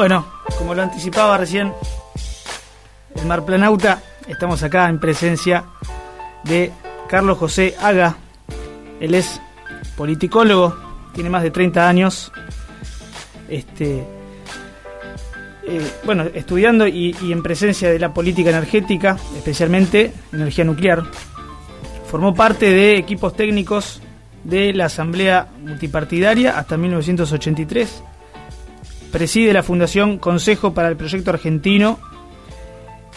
Bueno, como lo anticipaba recién el Marplanauta, estamos acá en presencia de Carlos José Haga. Él es politicólogo, tiene más de 30 años. Este, eh, bueno, estudiando y en presencia de la política energética, especialmente energía nuclear. Formó parte de equipos técnicos de la Asamblea Multipartidaria hasta 1983. Preside la Fundación Consejo para el Proyecto Argentino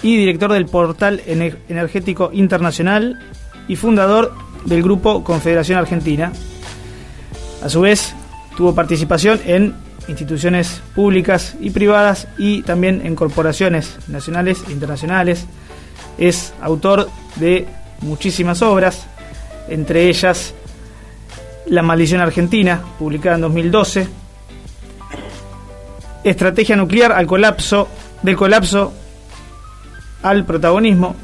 y director del portal Ener- energético internacional y fundador del grupo Confederación Argentina. A su vez, tuvo participación en instituciones públicas y privadas y también en corporaciones nacionales e internacionales. Es autor de muchísimas obras, entre ellas La maldición argentina, publicada en 2012, Estrategia nuclear al colapso, del colapso al protagonismo,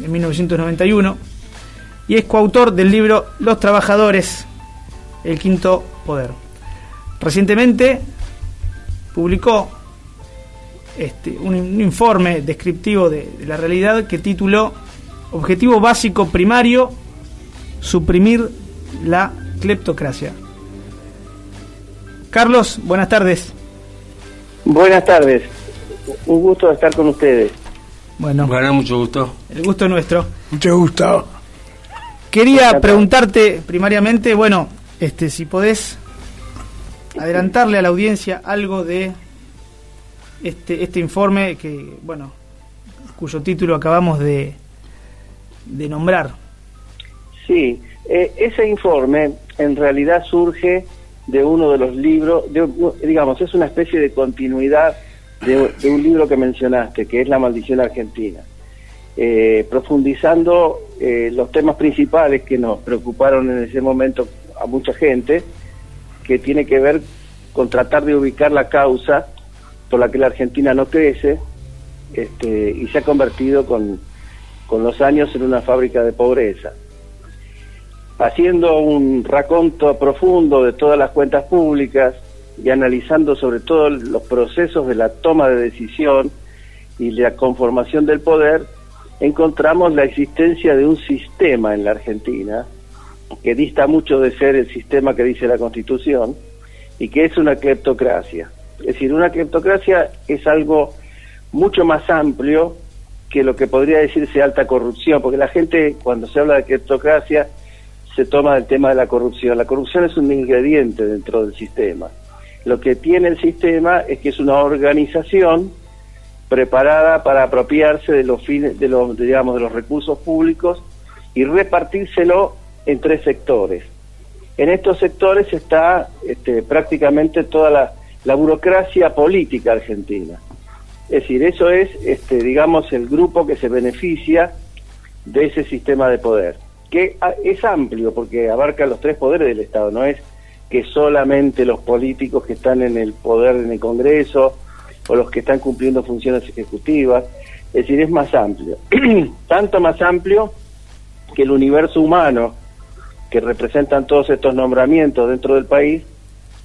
en 1991, y es coautor del libro Los Trabajadores, el quinto poder. Recientemente publicó este, un, informe descriptivo de, de la realidad que tituló Objetivo básico primario, suprimir la cleptocracia. Carlos, buenas tardes. Buenas tardes. Un gusto estar con ustedes. Bueno, Bueno, mucho gusto. el gusto es nuestro. Mucho gusto. Quería preguntarte primariamente, bueno, este, si podés adelantarle a la audiencia algo de este, este informe que, bueno, cuyo título acabamos de, de nombrar. Sí, eh, ese informe en realidad surge de uno de los libros, de- digamos, es una especie de continuidad de, un libro que mencionaste, que es La maldición argentina, Eh, profundizando eh, los temas principales que nos preocuparon en ese momento a mucha gente, que tiene que ver con tratar de ubicar la causa por la que la Argentina no crece este, y se ha convertido con, con los años en una fábrica de pobreza. Haciendo un raconto profundo de todas las cuentas públicas y analizando sobre todo los procesos de la toma de decisión y la conformación del poder, encontramos la existencia de un sistema en la Argentina que dista mucho de ser el sistema que dice la Constitución y que es una cleptocracia. Es decir, una cleptocracia es algo mucho más amplio que lo que podría decirse alta corrupción, porque la gente cuando se habla de cleptocracia se toma el tema de la corrupción. La corrupción es un ingrediente dentro del sistema. Lo que tiene el sistema es que es una organización preparada para apropiarse de los fines, de los, digamos, de los recursos públicos y repartírselo en tres sectores. En estos sectores está este, prácticamente toda la, burocracia política argentina. Es decir, eso es, este, digamos, el grupo que se beneficia de ese sistema de poder, que a- es amplio porque abarca los tres poderes del Estado, no es que solamente los políticos que están en el poder en el Congreso o los que están cumpliendo funciones ejecutivas, es decir, es más amplio. Tanto más amplio que el universo humano que representan todos estos nombramientos dentro del país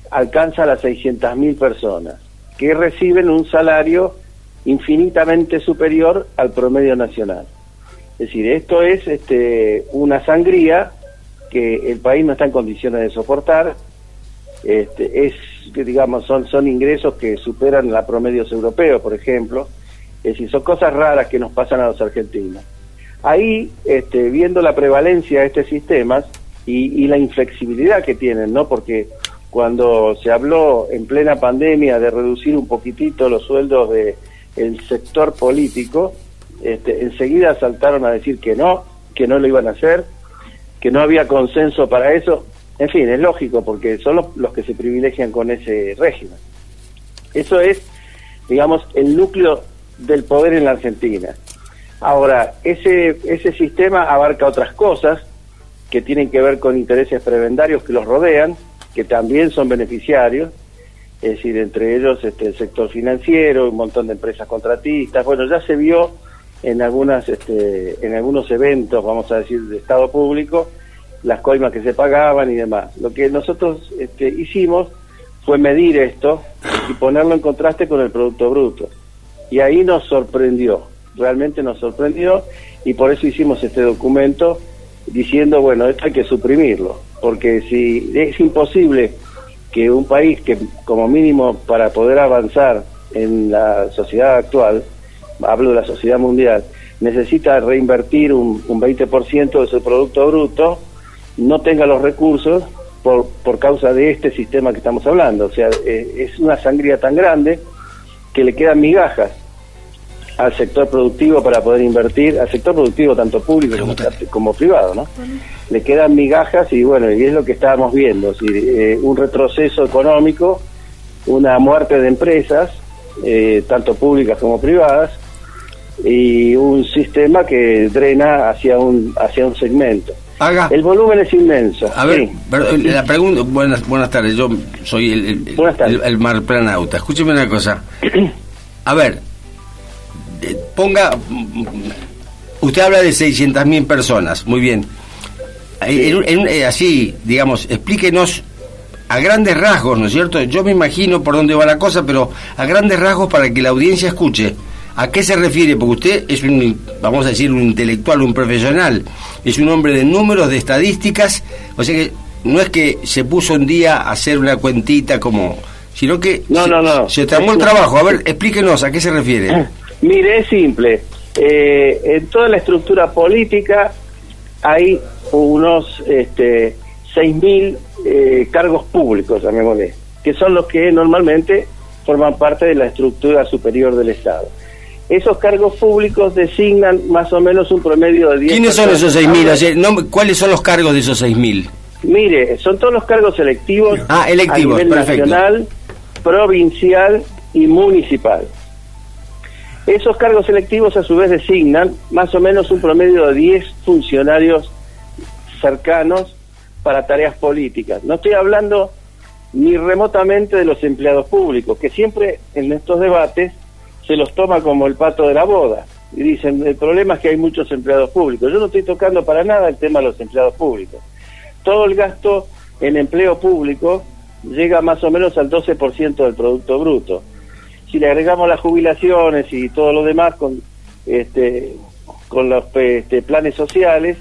alcanza a las 600.000 personas, que reciben un salario infinitamente superior al promedio nacional. Es decir, esto es este, una sangría que el país no está en condiciones de soportar. Este, es, digamos, son, son ingresos que superan la promedios europeos, por ejemplo. Es decir, son cosas raras que nos pasan a los argentinos. Ahí, este, viendo la prevalencia de estos sistemas y, y la inflexibilidad que tienen, ¿no? Porque cuando se habló en plena pandemia de reducir un poquitito los sueldos de el sector político, este, enseguida saltaron a decir que no, que no lo iban a hacer, que no había consenso para eso. En fin, es lógico porque son los, los que se privilegian con ese régimen. Eso es, digamos, el núcleo del poder en la Argentina. Ahora, ese, ese sistema abarca otras cosas que tienen que ver con intereses prebendarios que los rodean, que también son beneficiarios, es decir, entre ellos este, el sector financiero, un montón de empresas contratistas. Bueno, ya se vio en algunas, este, en algunos eventos, vamos a decir, de Estado público, las coimas que se pagaban y demás. Lo que nosotros este, hicimos fue medir esto y ponerlo en contraste con el Producto Bruto. Y ahí nos sorprendió, realmente nos sorprendió y por eso hicimos este documento diciendo, bueno, esto hay que suprimirlo, porque si es imposible que un país que como mínimo para poder avanzar en la sociedad actual, hablo de la sociedad mundial, necesita reinvertir un, un 20% de su Producto Bruto, no tenga los recursos por, por causa de este sistema que estamos hablando. O sea, eh, es una sangría tan grande que le quedan migajas al sector productivo para poder invertir, al sector productivo tanto público como, privado, ¿no? Le quedan migajas y bueno, y es lo que estábamos viendo, eh, un retroceso económico, una muerte de empresas, eh, tanto públicas como privadas, y un sistema que drena hacia un, hacia un segmento. El volumen es inmenso. A ver, la pregunta, buenas, buenas tardes, yo soy el, el, el, marplanauta. Escúcheme una cosa. A ver, eh, ponga, usted habla de 600.000 personas, muy bien. Eh, así, digamos, explíquenos a grandes rasgos, ¿no es cierto? Yo me imagino por dónde va la cosa, pero a grandes rasgos para que la audiencia escuche. ¿A qué se refiere? Porque usted es un, vamos a decir, un intelectual, un profesional, es un hombre de números, de estadísticas, o sea que no es que se puso un día a hacer una cuentita como, sino que no, se, no, no. se tomó el trabajo. A ver, explíquenos, ¿a qué se refiere? Mire, es simple. Eh, en toda la estructura política hay unos este, 6.000 eh, cargos públicos, llamémosle, que son los que normalmente forman parte de la estructura superior del Estado esos cargos públicos designan más o menos un promedio de 10 ¿Quiénes son esos 6.000? ¿Cuáles son los cargos de esos 6.000? Mire, son todos los cargos electivos, ah, electivos a nivel nacional, provincial y municipal. Esos cargos electivos a su vez designan más o menos un promedio de 10 funcionarios cercanos para tareas políticas. No estoy hablando ni remotamente de los empleados públicos, que siempre en estos debates se los toma como el pato de la boda. Y dicen, el problema es que hay muchos empleados públicos. Yo no estoy tocando para nada el tema de los empleados públicos. Todo el gasto en empleo público llega más o menos al 12% del Producto Bruto. Si le agregamos las jubilaciones y todo lo demás con, este, con los este, planes sociales,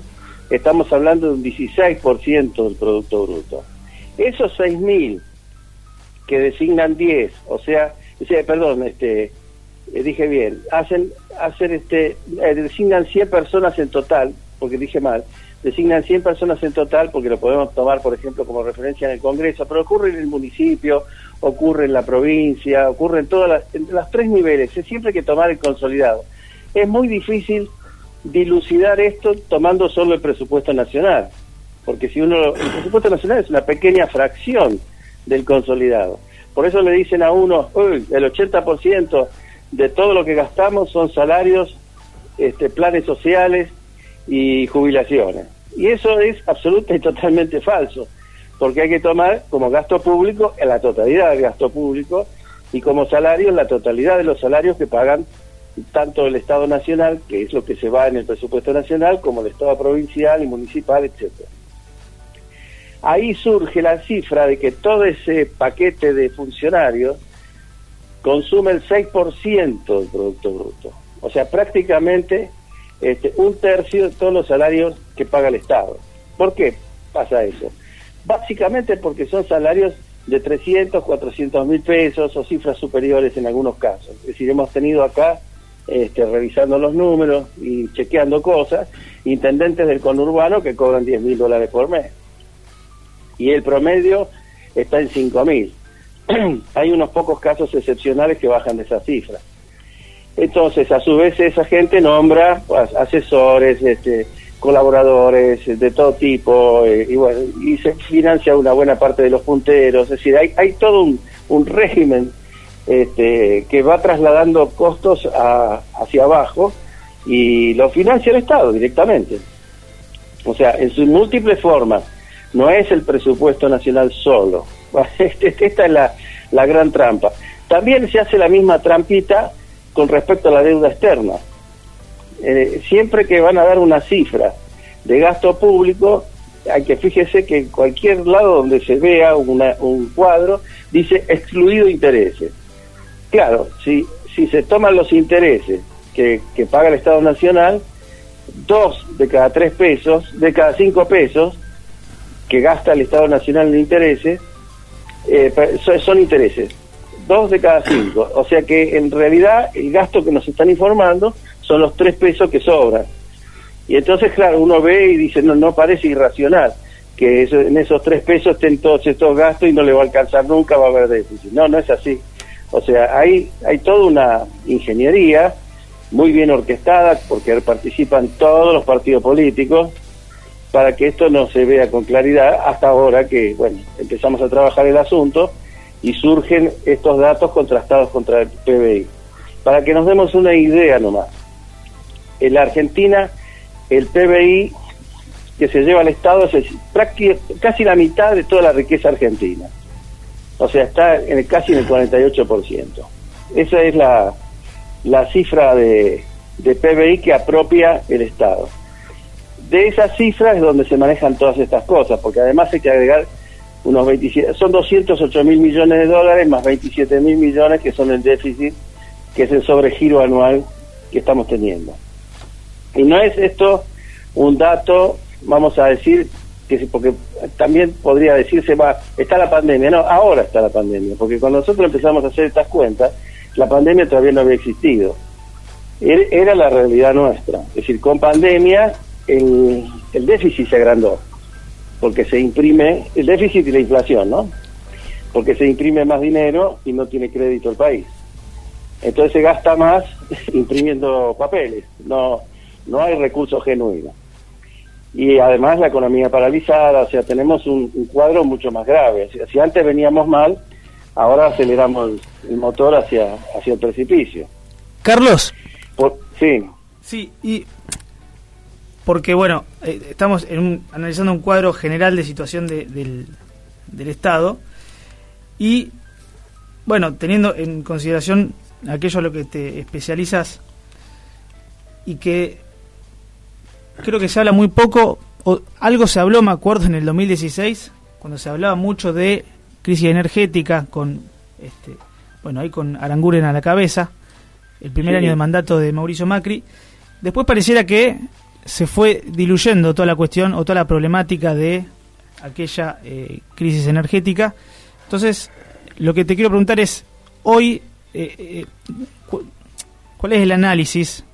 estamos hablando de un 16% del Producto Bruto. Esos 6.000 que designan 10, o sea, o sea perdón, este, eh, dije bien, hacen, hacen este, eh, designan 100 personas en total, porque dije mal, designan 100 personas en total, porque lo podemos tomar, por ejemplo, como referencia en el Congreso, pero ocurre en el municipio, ocurre en la provincia, ocurre en todas las, en los tres niveles, es siempre que tomar el consolidado. Es muy difícil dilucidar esto tomando solo el presupuesto nacional, porque si uno, el presupuesto nacional es una pequeña fracción del consolidado. Por eso le dicen a uno, uy, el 80% de todo lo que gastamos son salarios, este, planes sociales y jubilaciones. Y eso es absolutamente y totalmente falso, porque hay que tomar como gasto público la totalidad del gasto público y como salario la totalidad de los salarios que pagan tanto el Estado Nacional, que es lo que se va en el presupuesto nacional, como el Estado provincial y municipal, etcétera. Ahí surge la cifra de que todo ese paquete de funcionarios consume el 6% del Producto Bruto. O sea, prácticamente este, un tercio de todos los salarios que paga el Estado. ¿Por qué pasa eso? Básicamente porque son salarios de 300, 400 mil pesos o cifras superiores en algunos casos. Es decir, hemos tenido acá, este, revisando los números y chequeando cosas, intendentes del conurbano que cobran 10 mil dólares por mes. Y el promedio está en 5 mil. hay unos pocos casos excepcionales que bajan de esa cifra. Entonces, a su vez, esa gente nombra pues, asesores, este, colaboradores de todo tipo, eh, y se financia una buena parte de los punteros, es decir, hay, hay todo un, régimen este, que va trasladando costos hacia abajo y lo financia el Estado directamente. O sea, en sus múltiples formas, no es el presupuesto nacional solo, esta es la, la gran trampa. También se hace la misma trampita con respecto a la deuda externa. Eh, siempre que van a dar una cifra de gasto público, hay que fíjese que en cualquier lado donde se vea un cuadro dice excluido intereses. Claro, si, si se toman los intereses que, que paga el Estado Nacional, dos de cada tres pesos, de cada cinco pesos que gasta el Estado Nacional en intereses, eh, son intereses. Dos de cada cinco. O sea que en realidad el gasto que nos están informando son los tres pesos que sobran. Y entonces, claro, uno ve y dice, no, no parece irracional que en esos tres pesos estén todos estos gastos y no le va a alcanzar nunca, va a haber déficit. No, no es así. O sea, hay, hay toda una ingeniería muy bien orquestada, porque participan todos los partidos políticos, para que esto no se vea con claridad hasta ahora que, bueno, empezamos a trabajar el asunto y surgen estos datos contrastados contra el PBI. Para que nos demos una idea nomás, en la Argentina el PBI que se lleva al Estado es casi la mitad de toda la riqueza argentina. O sea, está en casi en el 48%. Esa es la, la cifra de, de PBI que apropia el Estado. De esas cifras es donde se manejan todas estas cosas, porque además hay que agregar unos 27, son 208 mil millones de dólares más 27 mil millones que son el déficit, que es el sobregiro anual que estamos teniendo. Y no es esto un dato, vamos a decir, que porque también podría decirse, va, está la pandemia, no, ahora está la pandemia, porque cuando nosotros empezamos a hacer estas cuentas, la pandemia todavía no había existido. Er, era la realidad nuestra. Es decir, con pandemia el, el déficit se agrandó, porque se imprime, el déficit y la inflación, ¿no? Porque se imprime más dinero y no tiene crédito el país. Entonces se gasta más imprimiendo papeles, no, no hay recursos genuinos. Y además la economía paralizada, o sea, tenemos un, cuadro mucho más grave. si antes veníamos mal, ahora aceleramos el motor hacia, hacia el precipicio. Carlos. sí. Sí, y porque bueno, eh, estamos analizando un cuadro general de situación del, del Estado y bueno, teniendo en consideración aquello a lo que te especializas y que creo que se habla muy poco, o algo se habló, me acuerdo, en el 2016, cuando se hablaba mucho de crisis energética con este bueno ahí con Aranguren a la cabeza el primer año de mandato de Mauricio Macri después pareciera que se fue diluyendo toda la cuestión o toda la problemática de aquella eh, crisis energética. Entonces lo que te quiero preguntar es hoy eh, eh, cuál es el análisis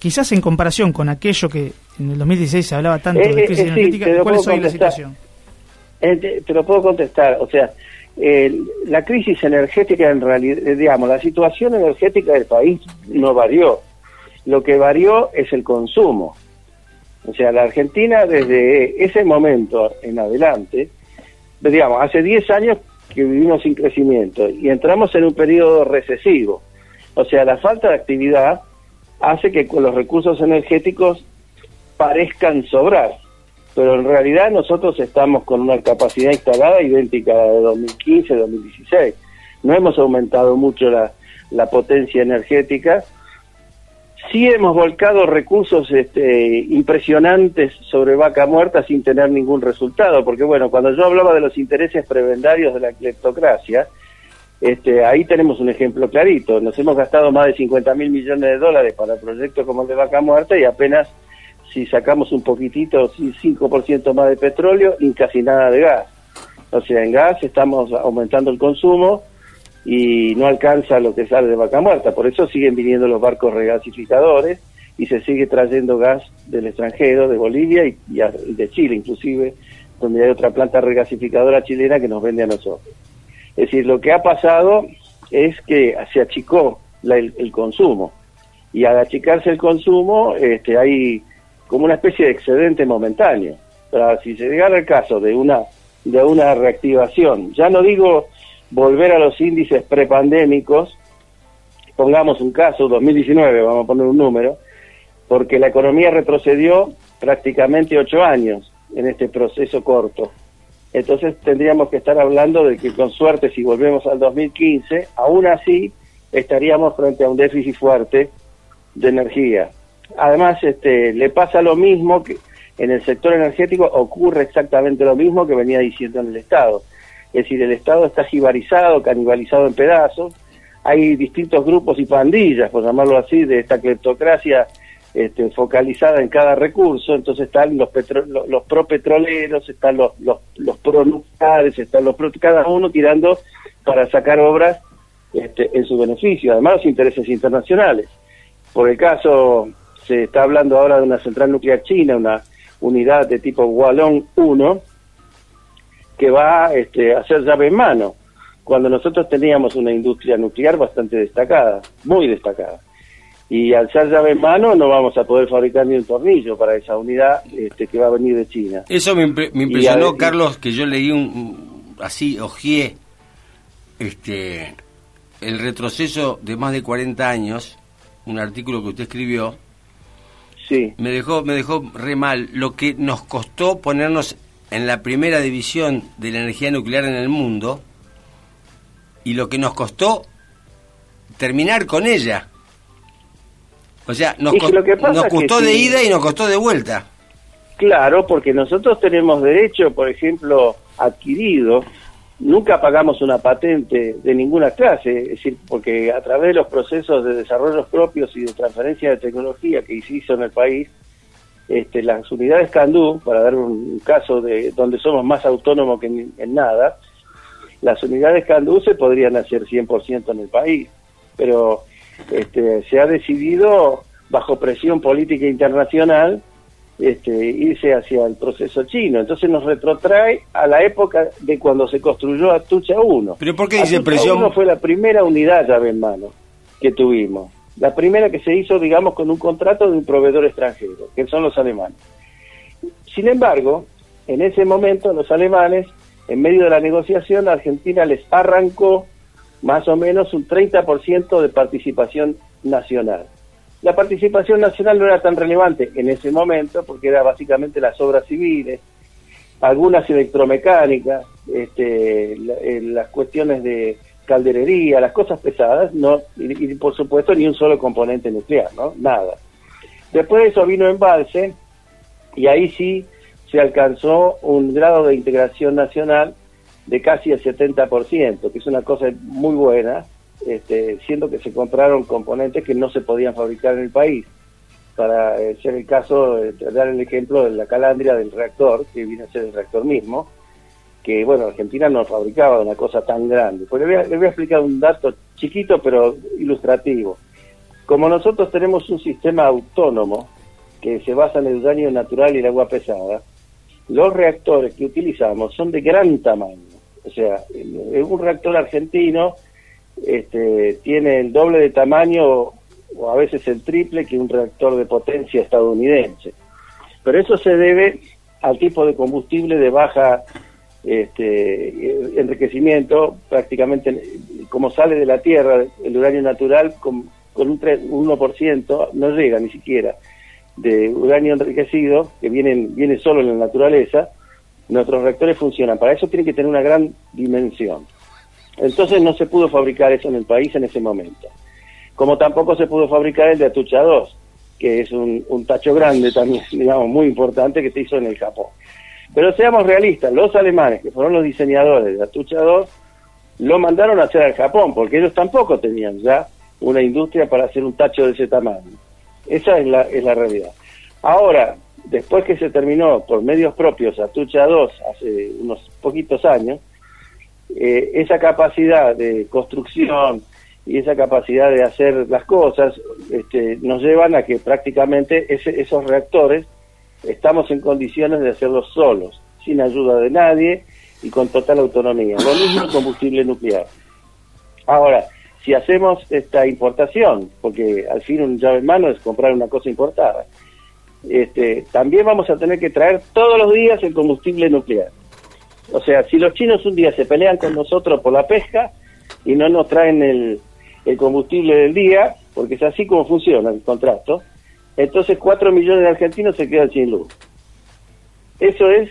quizás en comparación con aquello que en el 2016 se hablaba tanto de crisis energética cuál es hoy la situación eh, te, lo puedo contestar, o sea, la crisis energética en realidad, eh, digamos, la situación energética del país no varió. Lo que varió es el consumo. O sea, la Argentina desde ese momento en adelante, digamos, hace 10 años que vivimos sin crecimiento y entramos en un periodo recesivo. O sea, la falta de actividad hace que los recursos energéticos parezcan sobrar pero en realidad nosotros estamos con una capacidad instalada idéntica a la de 2015-2016. No hemos aumentado mucho la, la potencia energética. Sí hemos volcado recursos este, impresionantes sobre vaca muerta sin tener ningún resultado, porque bueno, cuando yo hablaba de los intereses prebendarios de la cleptocracia, este, ahí tenemos un ejemplo clarito. Nos hemos gastado más de 50 mil millones de dólares para proyectos como el de vaca muerta y apenas si sacamos un poquitito, 5% más de petróleo y casi nada de gas. O sea, en gas estamos aumentando el consumo y no alcanza lo que sale de vaca muerta. Por eso siguen viniendo los barcos regasificadores y se sigue trayendo gas del extranjero, de Bolivia y, de Chile inclusive, donde hay otra planta regasificadora chilena que nos vende a nosotros. Es decir, lo que ha pasado es que se achicó el, el, consumo y al achicarse el consumo este, hay como una especie de excedente momentáneo. Pero si se llegara el caso de una, de una reactivación, ya no digo volver a los índices prepandémicos, pongamos un caso, 2019, vamos a poner un número, porque la economía retrocedió prácticamente ocho años en este proceso corto. Entonces tendríamos que estar hablando de que con suerte si volvemos al 2015, aún así estaríamos frente a un déficit fuerte de energía además este, le pasa lo mismo que, en el sector energético ocurre exactamente lo mismo que venía diciendo en el Estado. Es decir, el Estado está jibarizado, canibalizado en pedazos, hay distintos grupos y pandillas, por llamarlo así, de esta cleptocracia este, focalizada en cada recurso, entonces están los, petro, los, propetroleros, están los, los, los están los pro, cada uno tirando para sacar obras este, en su beneficio, además los intereses internacionales. Por el caso, se está hablando ahora de una central nuclear china, una unidad de tipo Wallon 1, que va este, a hacer llave en mano, cuando nosotros teníamos una industria nuclear bastante destacada, muy destacada. Y al ser llave en mano no vamos a poder fabricar ni un tornillo para esa unidad este, que va a venir de China. Eso me, impresionó, Carlos, que yo leí un, así, ojié, este, el retroceso de más de 40 años, un artículo que usted escribió, sí. me dejó me dejó re mal lo que nos costó ponernos en la primera división de la energía nuclear en el mundo y lo que nos costó terminar con ella. O sea, nos, nos costó de ida y nos costó de vuelta. Claro, porque nosotros tenemos derecho, por ejemplo, adquirido nunca pagamos una patente de ninguna clase, es decir, porque a través de los procesos de desarrollo propios y de transferencia de tecnología que se hizo en el país, este, las unidades Candú, para dar un caso de donde somos más autónomos que en, nada, las unidades Candú se podrían hacer 100% en el país, pero este, se ha decidido bajo presión política internacional este, irse hacia el proceso chino. Entonces nos retrotrae a la época de cuando se construyó Atucha 1. ¿Pero por qué dice presión? 1 fue la primera unidad llave en mano que tuvimos. La primera que se hizo, digamos, con un contrato de un proveedor extranjero, que son los alemanes. Sin embargo, en ese momento los alemanes, en medio de la negociación, Argentina les arrancó más o menos un 30% de participación nacional. La participación nacional no era tan relevante en ese momento porque era básicamente las obras civiles, algunas electromecánicas, este, eh, las cuestiones de calderería, las cosas pesadas, no y, por supuesto ni un solo componente nuclear, ¿no? Nada. Después de eso vino embalse y ahí sí se alcanzó un grado de integración nacional de casi el 70%, que es una cosa muy buena, este, siendo que se compraron componentes que no se podían fabricar en el país. Para eh, ser el caso, de dar el ejemplo de la calandria del reactor, que viene a ser el reactor mismo, que bueno, Argentina no fabricaba una cosa tan grande. Pues le voy, a, le voy a explicar un dato chiquito pero ilustrativo. Como nosotros tenemos un sistema autónomo que se basa en el daño natural y el agua pesada, los reactores que utilizamos son de gran tamaño. O sea, un reactor argentino este, tiene el doble de tamaño o a veces el triple que un reactor de potencia estadounidense. Pero eso se debe al tipo de combustible de baja este, enriquecimiento, prácticamente como sale de la Tierra, el uranio natural con, con un, 1% no llega ni siquiera de uranio enriquecido, que viene, viene solo en la naturaleza, nuestros reactores funcionan. Para eso tienen que tener una gran dimensión. Entonces no se pudo fabricar eso en el país en ese momento. Como tampoco se pudo fabricar el de Atucha 2, que es un, tacho grande también, digamos, muy importante que se hizo en el Japón. Pero seamos realistas, los alemanes, que fueron los diseñadores de Atucha 2, lo mandaron a hacer al Japón, porque ellos tampoco tenían ya una industria para hacer un tacho de ese tamaño. Esa es la, es la realidad. Ahora, después que se terminó por medios propios Atucha 2 hace unos poquitos años, eh, esa capacidad de construcción y esa capacidad de hacer las cosas este, nos llevan a que prácticamente esos reactores estamos en condiciones de hacerlos solos, sin ayuda de nadie y con total autonomía. Lo mismo combustible nuclear. Ahora, si hacemos esta importación, porque al fin un llave en mano es comprar una cosa importada, este, también vamos a tener que traer todos los días el combustible nuclear. O sea, si los chinos un día se pelean con nosotros por la pesca y no nos traen el, combustible del día, porque es así como funciona el contrato, entonces cuatro millones de argentinos se quedan sin luz. Eso es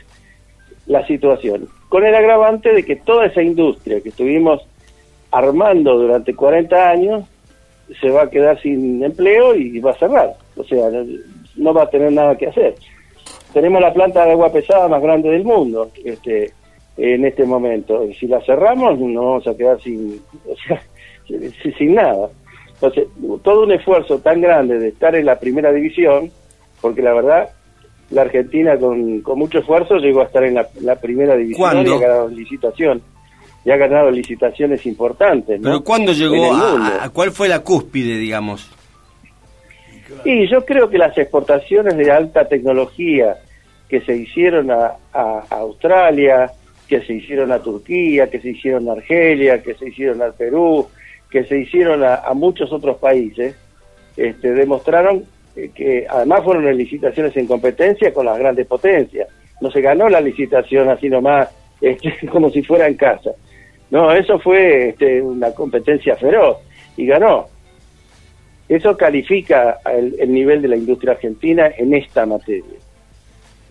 la situación. Con el agravante de que toda esa industria que estuvimos armando durante 40 años se va a quedar sin empleo y va a cerrar. O sea, no va a tener nada que hacer. tenemos la planta de agua pesada más grande del mundo este, en este momento. Y si la cerramos, nos vamos a quedar sin, o sea, sin nada. Entonces, todo un esfuerzo tan grande de estar en la primera división, porque la verdad, la Argentina con, con mucho esfuerzo llegó a estar en la, primera división y ha ganado licitación. Y ha ganado licitaciones importantes. ¿Pero cuándo llegó a, cuál fue la cúspide, digamos? Y yo creo que las exportaciones de alta tecnología que se hicieron a, a, Australia, que se hicieron a Turquía, que se hicieron a Argelia, que se hicieron al Perú, que se hicieron a, muchos otros países, este, demostraron que además fueron licitaciones en competencia con las grandes potencias. No se ganó la licitación así nomás, este, como si fuera en casa. No, eso fue este, una competencia feroz y ganó. Eso califica el, el, nivel de la industria argentina en esta materia.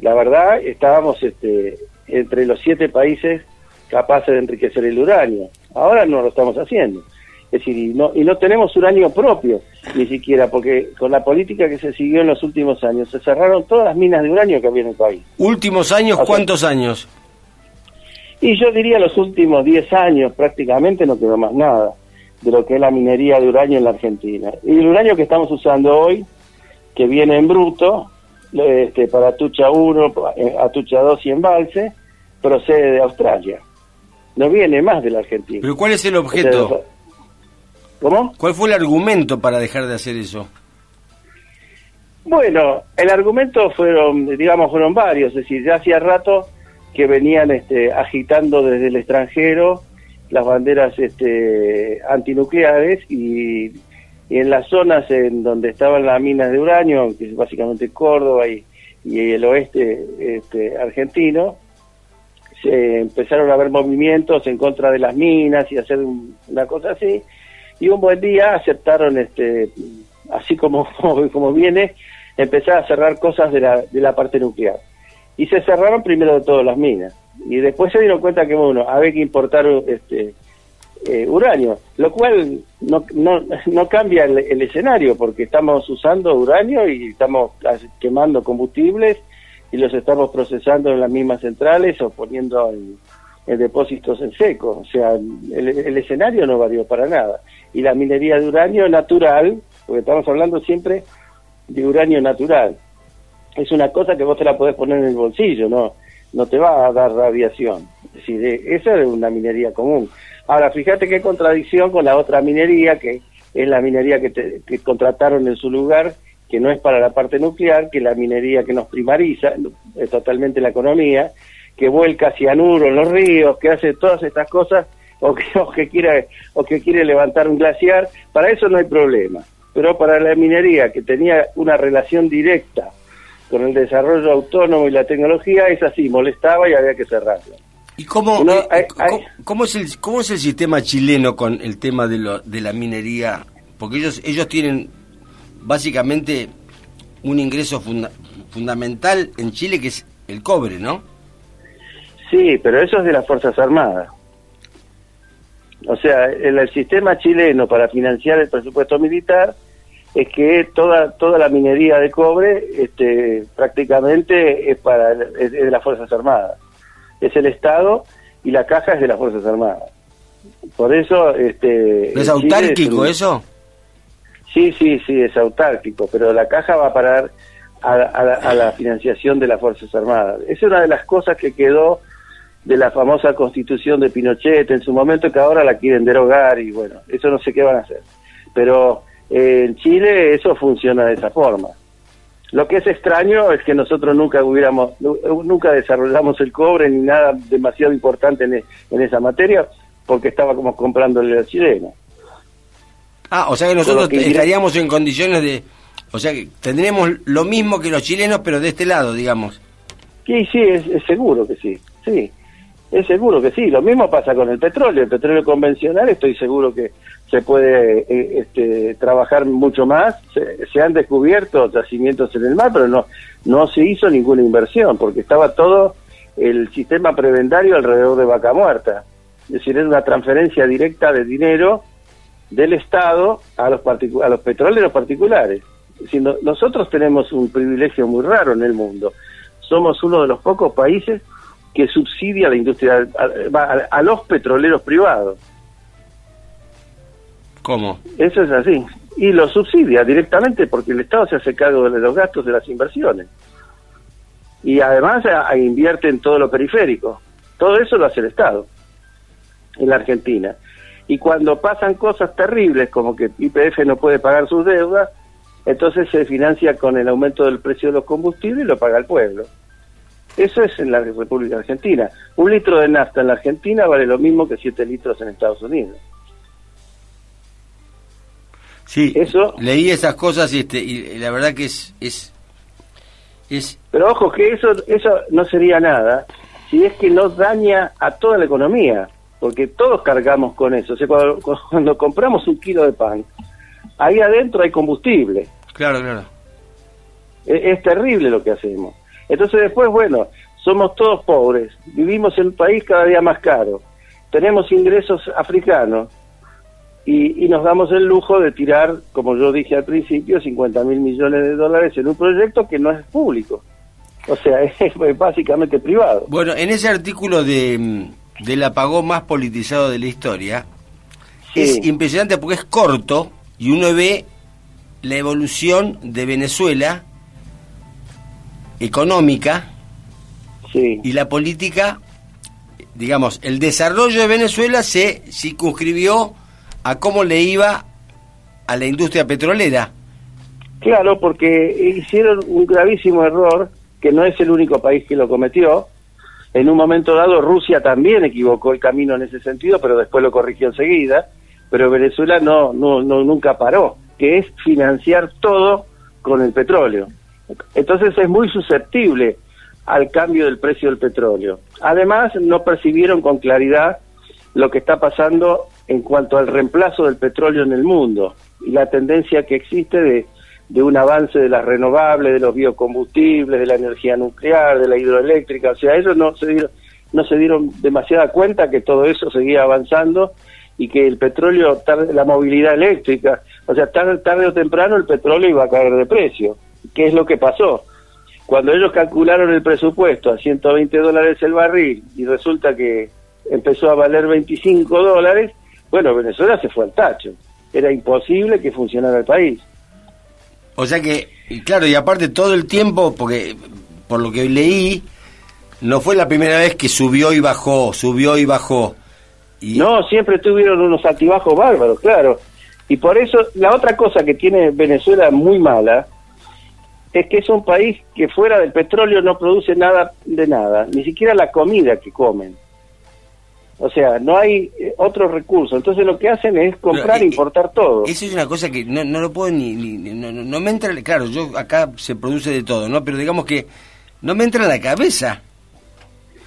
La verdad, estábamos este, entre los siete países capaces de enriquecer el uranio. Ahora no lo estamos haciendo. Es decir, y no, y no tenemos uranio propio, ni siquiera, porque con la política que se siguió en los últimos años, se cerraron todas las minas de uranio que había en el país. ¿Últimos años? ¿Cuántos años? Y yo diría los últimos 10 años prácticamente no quedó más nada de lo que es la minería de uranio en la Argentina. Y el uranio que estamos usando hoy, que viene en bruto, este, para Atucha 1, Atucha 2 y Embalse, procede de Australia. No viene más de la Argentina. ¿Pero cuál es el objeto? ¿Cómo? ¿Cuál fue el argumento para dejar de hacer eso? Bueno, el argumento fueron, digamos, fueron varios, es decir, ya hacía rato que venían este, agitando desde el extranjero las banderas este, antinucleares y, en las zonas en donde estaban las minas de uranio, que es básicamente Córdoba y, el oeste este, argentino, se empezaron a haber movimientos en contra de las minas y hacer una cosa así, y un buen día aceptaron, este, así como, como, viene, empezar a cerrar cosas de la, de la parte nuclear. Y se cerraron primero de todas las minas. Y después se dieron cuenta que, bueno, había que importar este, eh, uranio, lo cual no, no, no cambia el, escenario, porque estamos usando uranio y estamos quemando combustibles y los estamos procesando en las mismas centrales o poniendo en, depósitos en seco. O sea, el, el escenario no varió para nada y la minería de uranio natural, porque estamos hablando siempre de uranio natural. Es una cosa que vos te la podés poner en el bolsillo, no no te va a dar radiación. Es decir, esa es una minería común. Ahora, fíjate qué contradicción con la otra minería, que es la minería que, que contrataron en su lugar, que no es para la parte nuclear, que es la minería que nos primariza, es totalmente la economía, que vuelca cianuro en los ríos, que hace todas estas cosas o que, o que quiere o que quiere levantar un glaciar, para eso no hay problema. Pero para la minería que tenía una relación directa con el desarrollo autónomo y la tecnología, es así, molestaba y había que cerrarlo. ¿Y cómo, eh, ¿cómo, es el, cómo es el sistema chileno con el tema de, lo, de la minería? Porque ellos, ellos tienen básicamente un ingreso fundamental en Chile que es el cobre, ¿no? Sí, pero eso es de las Fuerzas Armadas. O sea, el, el, sistema chileno para financiar el presupuesto militar es que toda toda la minería de cobre este, prácticamente es para es de las Fuerzas Armadas. Es el Estado y la caja es de las Fuerzas Armadas. Por eso... Este, ¿Es autárquico eso? Sí, sí, sí, es autárquico, pero la caja va a parar a, a la financiación de las Fuerzas Armadas. Es una de las cosas que quedó de la famosa constitución de Pinochet en su momento que ahora la quieren derogar y bueno, eso no sé qué van a hacer. Pero eh, en Chile eso funciona de esa forma. Lo que es extraño es que nosotros nunca hubiéramos, nunca desarrollamos el cobre ni nada demasiado importante en, en esa materia porque estaba como comprándole al chileno. Ah, o sea que nosotros estaríamos en condiciones de, o sea que tendríamos lo mismo que los chilenos pero de este lado, digamos. Sí, sí, es seguro que sí, sí. Es seguro que sí, lo mismo pasa con el petróleo, el petróleo convencional estoy seguro que se puede eh, este, trabajar mucho más, se, han descubierto yacimientos en el mar, pero no, no se hizo ninguna inversión porque estaba todo el sistema prebendario alrededor de Vaca Muerta, es decir, es una transferencia directa de dinero del Estado a los, a los particulares. nosotros tenemos un privilegio muy raro en el mundo. Somos uno de los pocos países que subsidia la industria, a, los petroleros privados. ¿Cómo? Eso es así. Y lo subsidia directamente porque el Estado se hace cargo de los gastos de las inversiones. Y además invierte en todo lo periférico. Todo eso lo hace el Estado en la Argentina. Y cuando pasan cosas terribles como que IPF no puede pagar sus deudas, entonces se financia con el aumento del precio de los combustibles y lo paga el pueblo. Eso es en la República Argentina. Un litro de nafta en la Argentina vale lo mismo que 7 litros en Estados Unidos. Sí, eso, leí esas cosas y, este, y la verdad que es, es, es... Pero ojo que eso, eso no sería nada si es que no daña a toda la economía, porque todos cargamos con eso. O sea, cuando, cuando compramos un kilo de pan, ahí adentro hay combustible. Claro, claro. Es, terrible lo que hacemos. Entonces después, bueno, somos todos pobres, vivimos en un país cada día más caro, tenemos ingresos africanos y, nos damos el lujo de tirar, como yo dije al principio, 50 mil millones de dólares en un proyecto que no es público. O sea, es, básicamente privado. Bueno, en ese artículo de, del apagón más politizado de la historia, es impresionante porque es corto y uno ve la evolución de Venezuela económica y la política, digamos, el desarrollo de Venezuela se circunscribió a cómo le iba a la industria petrolera. Claro, porque hicieron un gravísimo error, que no es el único país que lo cometió. En un momento dado Rusia también equivocó el camino en ese sentido, pero después lo corrigió enseguida pero Venezuela no, no, no nunca paró, que es financiar todo con el petróleo. Entonces es muy susceptible al cambio del precio del petróleo. Además, no percibieron con claridad lo que está pasando en cuanto al reemplazo del petróleo en el mundo y la tendencia que existe de, un avance de las renovables, de los biocombustibles, de la energía nuclear, de la hidroeléctrica. O sea, ellos no se dieron, no se dieron demasiada cuenta que todo eso seguía avanzando y que el petróleo, la movilidad eléctrica, o sea, tarde, tarde o temprano el petróleo iba a caer de precio. ¿Qué es lo que pasó? Cuando ellos calcularon el presupuesto a 120 dólares el barril y resulta que empezó a valer 25 dólares, bueno, Venezuela se fue al tacho. Era imposible que funcionara el país. O sea que, claro, y aparte todo el tiempo, porque por lo que leí, no fue la primera vez que subió y bajó, subió y bajó. No, siempre tuvieron unos altibajos bárbaros, claro. Y por eso, la otra cosa que tiene Venezuela muy mala es que es un país que fuera del petróleo no produce nada de nada, ni siquiera la comida que comen. O sea, no hay eh, otro recurso. Entonces lo que hacen es comprar e importar todo. Eso es una cosa que no, no lo puedo ni... no, no, me entra... Claro, yo acá se produce de todo, ¿no? Pero digamos que no me entra en la cabeza.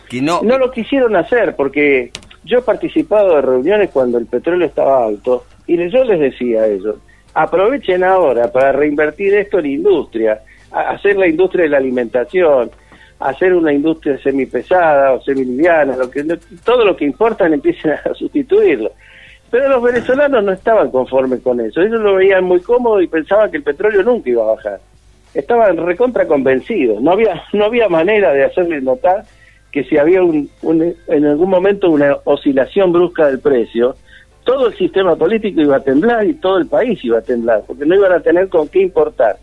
Que no... No lo quisieron hacer porque yo he participado de reuniones cuando el petróleo estaba alto y yo les decía a ellos, aprovechen ahora para reinvertir esto en industria, hacer la industria de la alimentación, hacer una industria semipesada o semiliviana, lo que, todo lo que importa empiecen a sustituirlo. Pero los venezolanos no estaban conformes con eso, ellos lo veían muy cómodo y pensaban que el petróleo nunca iba a bajar. Estaban recontra convencidos, no había, no había manera de hacerles notar que si había un, en algún momento una oscilación brusca del precio, todo el sistema político iba a temblar y todo el país iba a temblar, porque no iban a tener con qué importar.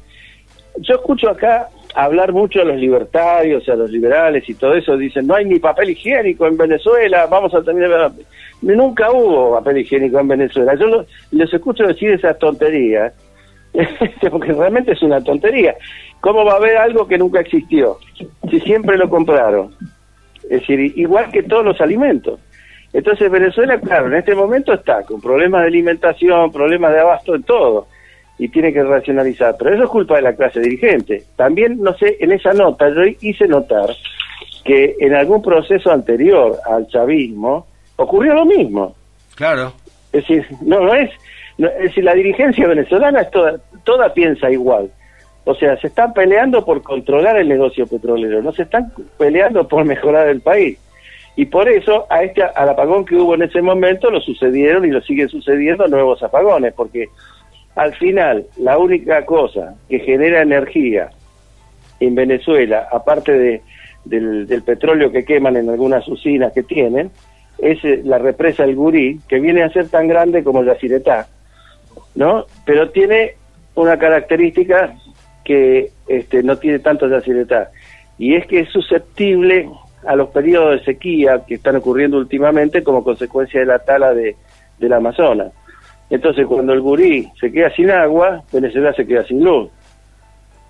Yo escucho acá hablar mucho a los libertarios, a los liberales y todo eso, dicen, no hay ni papel higiénico en Venezuela, vamos a tener... Nunca hubo papel higiénico en Venezuela. Yo les escucho decir esas tonterías, porque realmente es una tontería. ¿Cómo va a haber algo que nunca existió? Si siempre lo compraron. Es decir, igual que todos los alimentos. Entonces Venezuela, claro, en este momento está con problemas de alimentación, problemas de abasto en todo, y tiene que racionalizar. Pero eso es culpa de la clase dirigente. También, no sé, en esa nota yo hice notar que en algún proceso anterior al chavismo ocurrió lo mismo. Claro. Es decir, no, no es, es decir, la dirigencia venezolana es toda, toda piensa igual. O sea, se están peleando por controlar el negocio petrolero, no se están peleando por mejorar el país. Y por eso a este al apagón que hubo en ese momento lo sucedieron y lo siguen sucediendo nuevos apagones, porque al final la única cosa que genera energía en Venezuela, aparte de, del, petróleo que queman en algunas usinas que tienen, es eh, la represa El Gurí, que viene a ser tan grande como la Ciretá, ¿no? Pero tiene una característica que este, no tiene tanto Yacyretá, y es que es susceptible a los periodos de sequía que están ocurriendo últimamente como consecuencia de la tala de, del Amazonas. Entonces, cuando el gurí se queda sin agua, Venezuela se queda sin luz,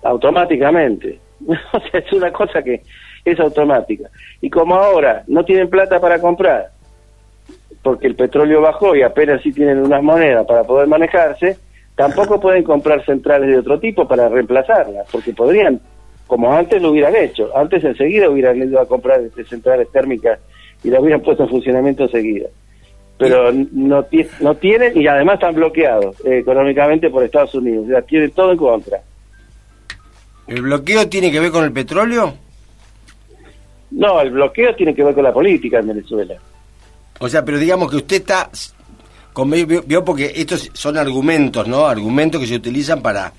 automáticamente. o sea, es una cosa que es automática. Y como ahora no tienen plata para comprar, porque el petróleo bajó y apenas sí tienen unas monedas para poder manejarse, tampoco pueden comprar centrales de otro tipo para reemplazarlas, porque podrían como antes lo hubieran hecho. Antes enseguida hubieran ido a comprar este, centrales térmicas y las hubieran puesto en funcionamiento enseguida. Pero no, no tienen y además están bloqueados eh, económicamente por Estados Unidos. O sea, tienen todo en contra. ¿El bloqueo tiene que ver con el petróleo? No, el bloqueo tiene que ver con la política en Venezuela. O sea, pero digamos que usted está... Vio porque estos son argumentos, ¿no? Argumentos que se utilizan para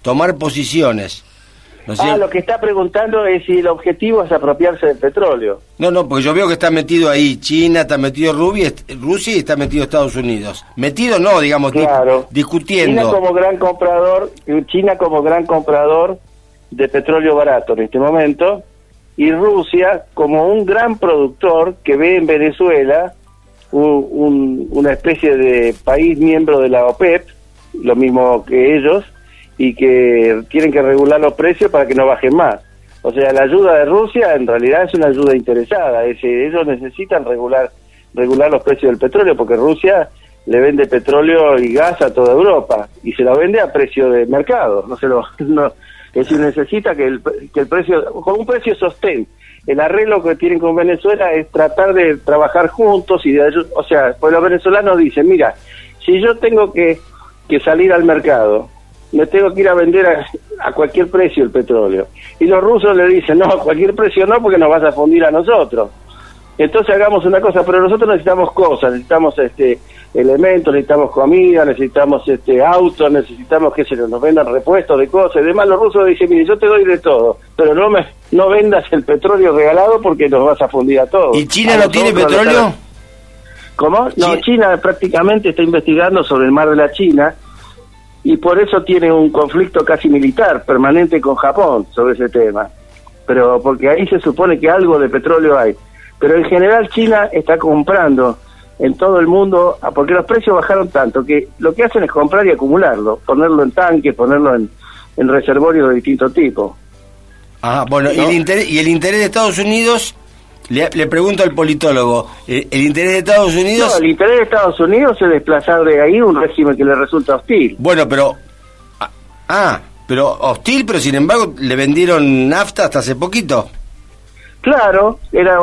tomar posiciones ah, lo que está preguntando es si el objetivo es apropiarse del petróleo. No, no, porque yo veo que está metido ahí China, está metido Rusia, Rusia y está metido Estados Unidos. Metido no, digamos, claro. discutiendo. China como gran comprador, China como gran comprador de petróleo barato en este momento y Rusia como un gran productor que ve en Venezuela una especie de país miembro de la OPEP, lo mismo que ellos, y que tienen que regular los precios para que no bajen más. O sea, la ayuda de Rusia en realidad es una ayuda interesada, es ellos necesitan regular regular los precios del petróleo porque Rusia le vende petróleo y gas a toda Europa y se lo vende a precio de mercado, no se lo no, es decir, necesita que el, que el precio con un precio sostén. El arreglo que tienen con Venezuela es tratar de trabajar juntos y de o sea, pues los venezolanos dicen, mira, si yo tengo que que salir al mercado me tengo que ir a vender a, cualquier precio el petróleo. Y los rusos le dicen, no, a cualquier precio no, porque nos vas a fundir a nosotros. Entonces hagamos una cosa, pero nosotros necesitamos cosas, necesitamos este elementos, necesitamos comida, necesitamos este autos, necesitamos que se nos vendan repuestos de cosas y demás. Los rusos dicen, mire, yo te doy de todo, pero no me no vendas el petróleo regalado porque nos vas a fundir a todos. ¿Y China no tiene petróleo? ¿Cómo? No, China prácticamente está investigando sobre el mar de la China y por eso tiene un conflicto casi militar permanente con Japón sobre ese tema. Pero porque ahí se supone que algo de petróleo hay. Pero en general China está comprando en todo el mundo, ah, porque los precios bajaron tanto que lo que hacen es comprar y acumularlo, ponerlo en tanques, ponerlo en, en reservorios de distintos tipos. Ah, bueno, ¿y, el interés, ¿y el interés de Estados Unidos le, pregunto al politólogo, ¿el, interés de Estados Unidos? No, el interés de Estados Unidos es desplazar de ahí un régimen que le resulta hostil. Bueno, pero... Ah, ah, pero hostil, pero sin embargo le vendieron nafta hasta hace poquito. Claro, era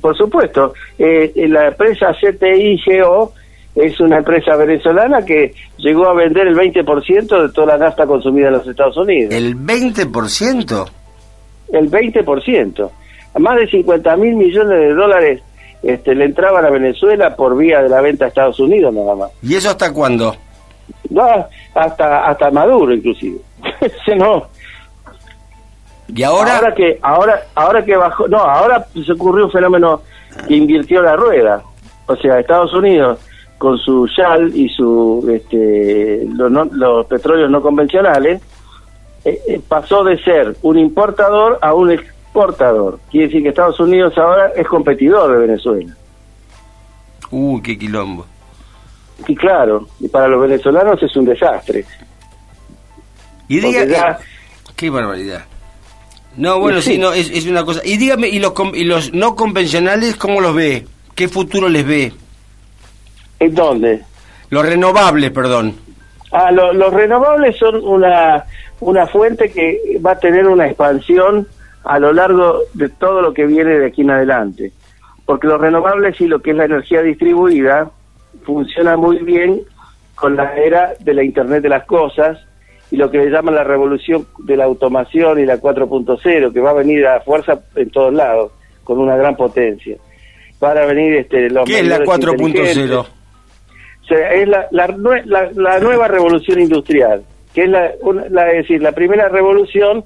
por supuesto. Eh, la empresa CTIGO es una empresa venezolana que llegó a vender el 20% de toda la nafta consumida en los Estados Unidos. ¿El 20%? El 20% más de 50 mil millones de dólares este, le entraban a Venezuela por vía de la venta a Estados Unidos nada más. ¿Y eso hasta cuándo? No, hasta hasta Maduro inclusive. no. ¿Y ahora? Ahora que ahora ahora que bajó, no, ahora se ocurrió un fenómeno que invirtió la rueda. O sea, Estados Unidos con su Shell y su este, los, petróleos no convencionales eh, eh, pasó de ser un importador a un exportador. Quiere decir que Estados Unidos ahora es competidor de Venezuela. Uy, qué quilombo. Y claro, y para los venezolanos es un desastre. Y diga, qué barbaridad. No, bueno, sí, no, es, es, una cosa. Y dígame, ¿y los, ¿y los no convencionales cómo los ve? ¿Qué futuro les ve? ¿En dónde? Los renovables, perdón. Ah, los renovables son una, una fuente que va a tener una expansión a lo largo de todo lo que viene de aquí en adelante. Porque los renovables y lo que es la energía distribuida funciona muy bien con la era de la Internet de las Cosas y lo que le llaman la revolución de la automación y la 4.0, que va a venir a fuerza en todos lados, con una gran potencia. Van a venir este, los... ¿Qué es la 4.0? es la, la, nueva revolución industrial, que es la, es decir, la primera revolución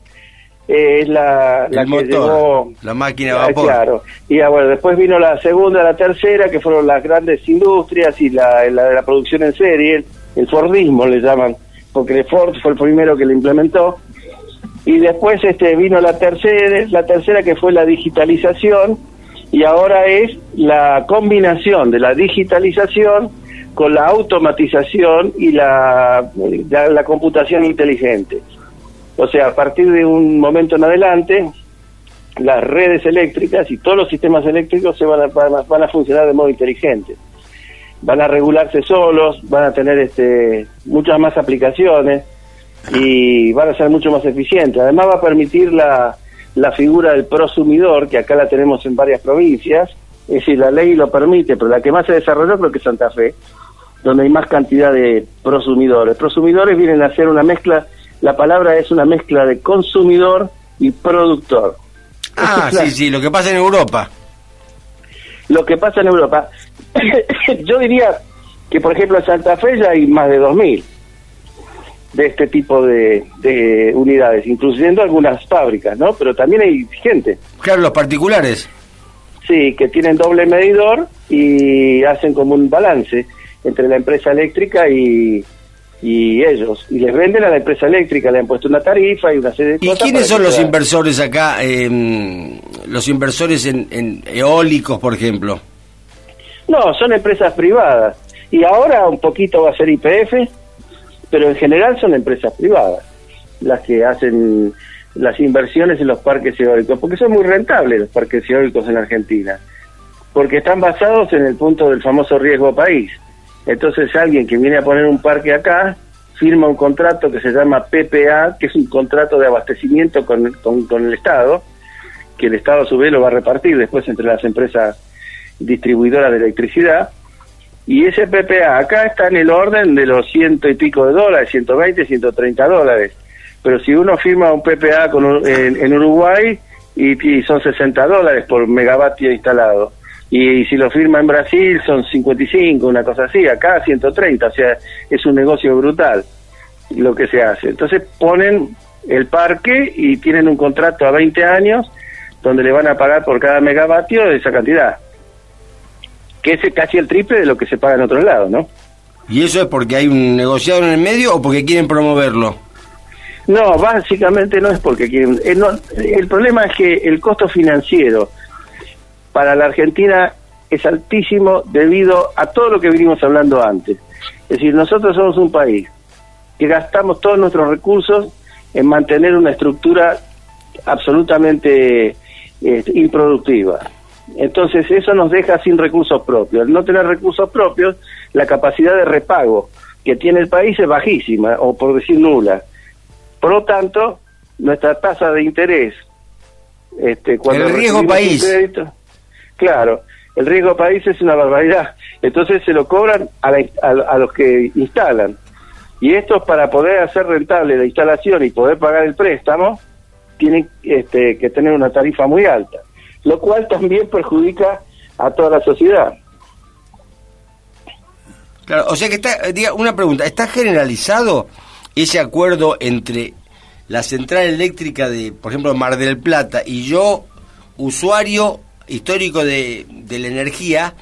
es la, la que llevó, la máquina de ah, vapor. Claro. Y ah, bueno, después vino la segunda, la tercera, que fueron las grandes industrias y la, la de la producción en serie, el Fordismo le llaman, porque Ford fue el primero que lo implementó. Y después este vino la tercera, la tercera que fue la digitalización y ahora es la combinación de la digitalización con la automatización y la, la computación inteligente. O sea, a partir de un momento en adelante, las redes eléctricas y todos los sistemas eléctricos se van a, van a, funcionar de modo inteligente. Van a regularse solos, van a tener este, muchas más aplicaciones y van a ser mucho más eficientes. Además va a permitir la, la figura del prosumidor, que acá la tenemos en varias provincias, es decir, la ley lo permite, pero la que más se desarrolló creo que es Santa Fe, donde hay más cantidad de prosumidores. Prosumidores vienen a ser una mezcla la palabra es una mezcla de consumidor y productor. Ah, sí, sí, lo que pasa en Europa. Lo que pasa en Europa. Yo diría que, por ejemplo, en Santa Fe ya hay más de 2.000 de este tipo de, de, unidades, incluyendo algunas fábricas, ¿no? Pero también hay gente. Claro, los particulares. Sí, que tienen doble medidor y hacen como un balance entre la empresa eléctrica y, y ellos, y les venden a la empresa eléctrica, le han puesto una tarifa y una serie de ¿Y quiénes son los inversores acá, em, los inversores en, eólicos, por ejemplo? No, son empresas privadas, y ahora un poquito va a ser IPF, pero en general son empresas privadas las que hacen las inversiones en los parques eólicos, porque son muy rentables los parques eólicos en Argentina, porque están basados en el punto del famoso riesgo país entonces alguien que viene a poner un parque acá firma un contrato que se llama PPA, que es un contrato de abastecimiento con, con, el Estado, que el Estado a su vez lo va a repartir después entre las empresas distribuidoras de electricidad. Y ese PPA acá está en el orden de los ciento y pico de dólares, 120, 130 dólares. Pero si uno firma un PPA con, en, Uruguay y, y, son 60 dólares por megavatio instalado y, si lo firma en Brasil son 55, una cosa así, acá 130, o sea, es un negocio brutal lo que se hace. Entonces ponen el parque y tienen un contrato a 20 años donde le van a pagar por cada megavatio esa cantidad, que es casi el triple de lo que se paga en otro lado, ¿no? ¿Y eso es porque hay un negociado en el medio o porque quieren promoverlo? No, básicamente no es porque quieren. Eh, el problema es que el costo financiero para la Argentina es altísimo debido a todo lo que venimos hablando antes. Es decir, nosotros somos un país que gastamos todos nuestros recursos en mantener una estructura absolutamente este, improductiva. Entonces eso nos deja sin recursos propios. Al no tener recursos propios, la capacidad de repago que tiene el país es bajísima, o por decir nula. Por lo tanto, nuestra tasa de interés... Este, cuando el riesgo país. Claro, el riesgo país es una barbaridad. Entonces se lo cobran a, a, los que instalan. Y estos, para poder hacer rentable la instalación y poder pagar el préstamo, tienen este, que tener una tarifa muy alta, lo cual también perjudica a toda la sociedad. Claro, o sea que está, diga, una pregunta, ¿está generalizado ese acuerdo entre la central eléctrica de, por ejemplo, Mar del Plata y yo, usuario histórico de, la energía,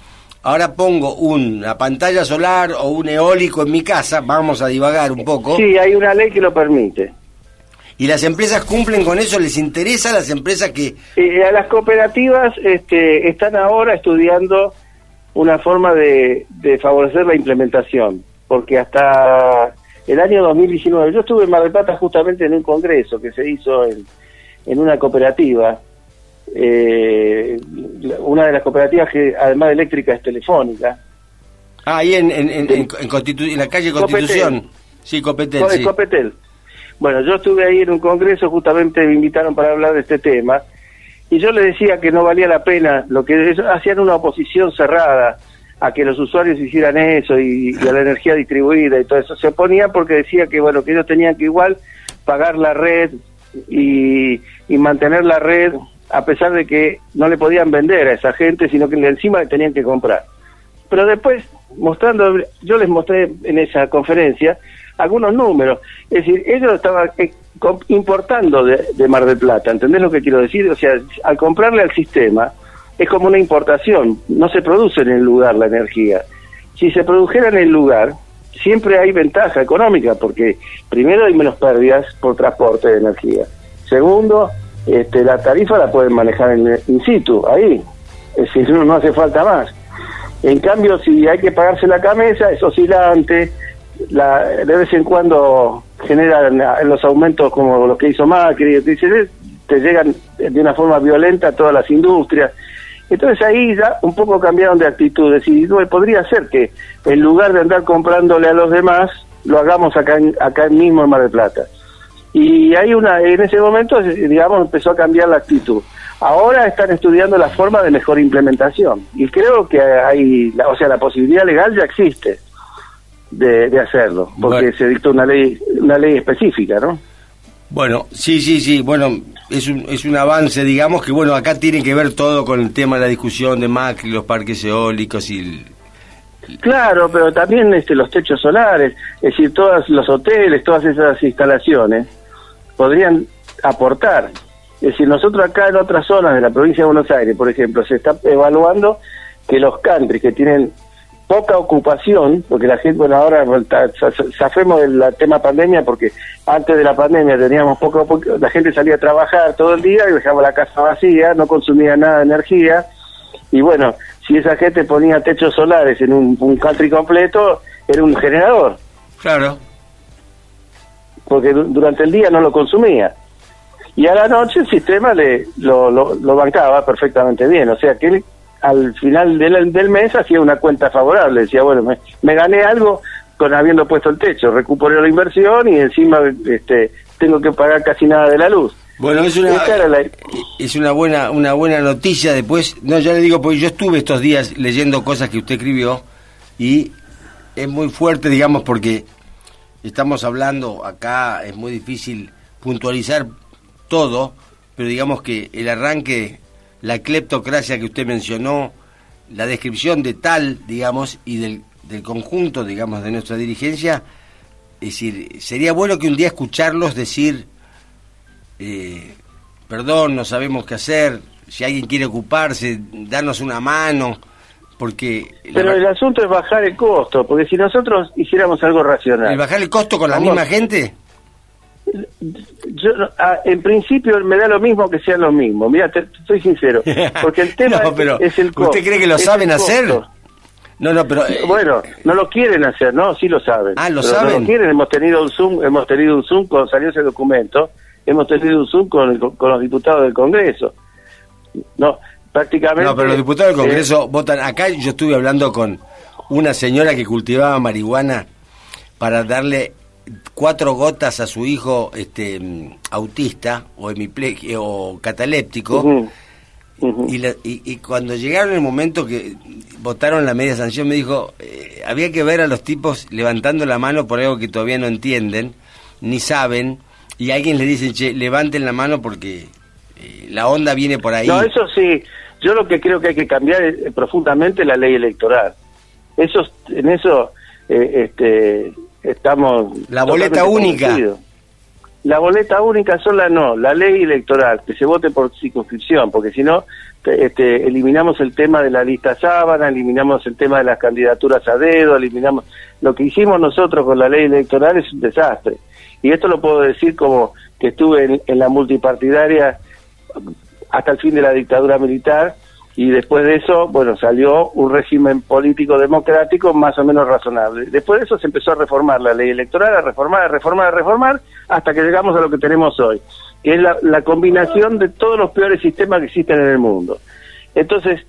ahora pongo una pantalla solar o un eólico en mi casa, vamos a divagar un poco. Sí, hay una ley que lo permite. ¿Y las empresas cumplen con eso? ¿Les interesa a las empresas que...? Eh, a las cooperativas este, están ahora estudiando una forma de, de favorecer la implementación, porque hasta el año 2019, yo estuve en Mar del Plata justamente en un congreso que se hizo en, en una cooperativa, eh, una de las cooperativas que además de eléctrica es telefónica. Ah, ahí en, en, en, la calle Constitución. Sí, Copetel. Sí. Copetel. Bueno, yo estuve ahí en un congreso, justamente me invitaron para hablar de este tema, y yo le decía que no valía la pena, lo que hacían una oposición cerrada a que los usuarios hicieran eso y, a la energía distribuida y todo eso. Se oponía porque decía que, bueno, que ellos tenían que igual pagar la red y, y mantener la red a pesar de que no le podían vender a esa gente, sino que encima le tenían que comprar. Pero después, mostrando, yo les mostré en esa conferencia algunos números. Es decir, ellos estaban, eh, importando de, de, Mar del Plata, ¿entendés lo que quiero decir? O sea, al comprarle al sistema es como una importación, no se produce en el lugar la energía. Si se produjera en el lugar, siempre hay ventaja económica, porque primero hay menos pérdidas por transporte de energía. Segundo, este, la tarifa la pueden manejar en, in situ, ahí. Es decir, no, hace falta más. En cambio, si hay que pagarse la camisa, es oscilante, la, de vez en cuando generan los aumentos como los que hizo Macri, te llegan de una forma violenta a todas las industrias. Entonces ahí ya un poco cambiaron de actitudes y podría ser que en lugar de andar comprándole a los demás, lo hagamos acá, acá mismo en Mar del Plata. Y hay una, en ese momento, digamos, empezó a cambiar la actitud. Ahora están estudiando la forma de mejor implementación y creo que hay, o sea, la posibilidad legal ya existe de, hacerlo, porque se dictó una ley, una ley específica, ¿no? Bueno, sí, sí, sí, bueno, es un, es un avance, digamos, que bueno, acá tiene que ver todo con el tema de la discusión de Macri, los parques eólicos y... Claro, pero también este, los techos solares, es decir, todos los hoteles, todas esas instalaciones podrían aportar. Es decir, nosotros acá en otras zonas de la provincia de Buenos Aires, por ejemplo, se está evaluando que los countries que tienen poca ocupación, porque la gente, bueno, ahora safemos del tema pandemia, porque antes de la pandemia teníamos poco, la gente salía a trabajar todo el día y dejaba la casa vacía, no consumía nada de energía, y bueno, si esa gente ponía techos solares en un, un country completo, era un generador. Claro. Porque durante el día no lo consumía. Y a la noche el sistema le lo, lo, lo bancaba perfectamente bien, o sea que al final del, del mes hacía una cuenta favorable, decía, bueno, me, gané algo con habiendo puesto el techo, recuperé la inversión y encima este, tengo que pagar casi nada de la luz. Bueno, es una, es una buena una buena noticia después, no, ya le digo, porque yo estuve estos días leyendo cosas que usted escribió y es muy fuerte, digamos, porque estamos hablando acá, es muy difícil puntualizar todo, pero digamos que el arranque la cleptocracia que usted mencionó, la descripción de tal, digamos, y del, del conjunto, digamos, de nuestra dirigencia, es decir, sería bueno que un día escucharlos decir, eh, perdón, no sabemos qué hacer, si alguien quiere ocuparse, darnos una mano, porque... Pero el asunto es bajar el costo, porque si nosotros hiciéramos algo racional... ¿Y bajar el costo con la misma gente? yo ah, en principio me da lo mismo que sean lo mismo. Mira te, estoy sincero porque el tema es el costo usted cree que lo saben hacer no no pero eh, bueno no lo quieren hacer no sí lo saben. Ah lo saben no lo quieren. Hemos tenido un zoom hemos tenido un zoom con salió ese documento hemos tenido un zoom con, con los diputados del Congreso. No prácticamente. No pero los diputados del Congreso votan. Acá yo estuve hablando con una señora que cultivaba marihuana para darle cuatro gotas a su hijo este autista o hemiplegia o cataléptico. Y, y, cuando llegaron el momento que votaron la media sanción me dijo eh, había que ver a los tipos levantando la mano por algo que todavía no entienden ni saben y alguien le dice che levanten la mano porque eh, la onda viene por ahí no eso sí yo lo que creo que hay que cambiar es, profundamente la ley electoral eso en eso eh, este estamos... La boleta única. La boleta única sola no, la ley electoral, que se vote por circunscripción, porque si no, este, eliminamos el tema de la lista sábana, eliminamos el tema de las candidaturas a dedo, eliminamos... Lo que hicimos nosotros con la ley electoral es un desastre. Y esto lo puedo decir como que estuve en la multipartidaria hasta el fin de la dictadura militar y después de eso, bueno, salió un régimen político democrático más o menos razonable. Después de eso se empezó a reformar la ley electoral, a reformar, a reformar, a reformar, hasta que llegamos a lo que tenemos hoy, que es la, combinación de todos los peores sistemas que existen en el mundo. Entonces,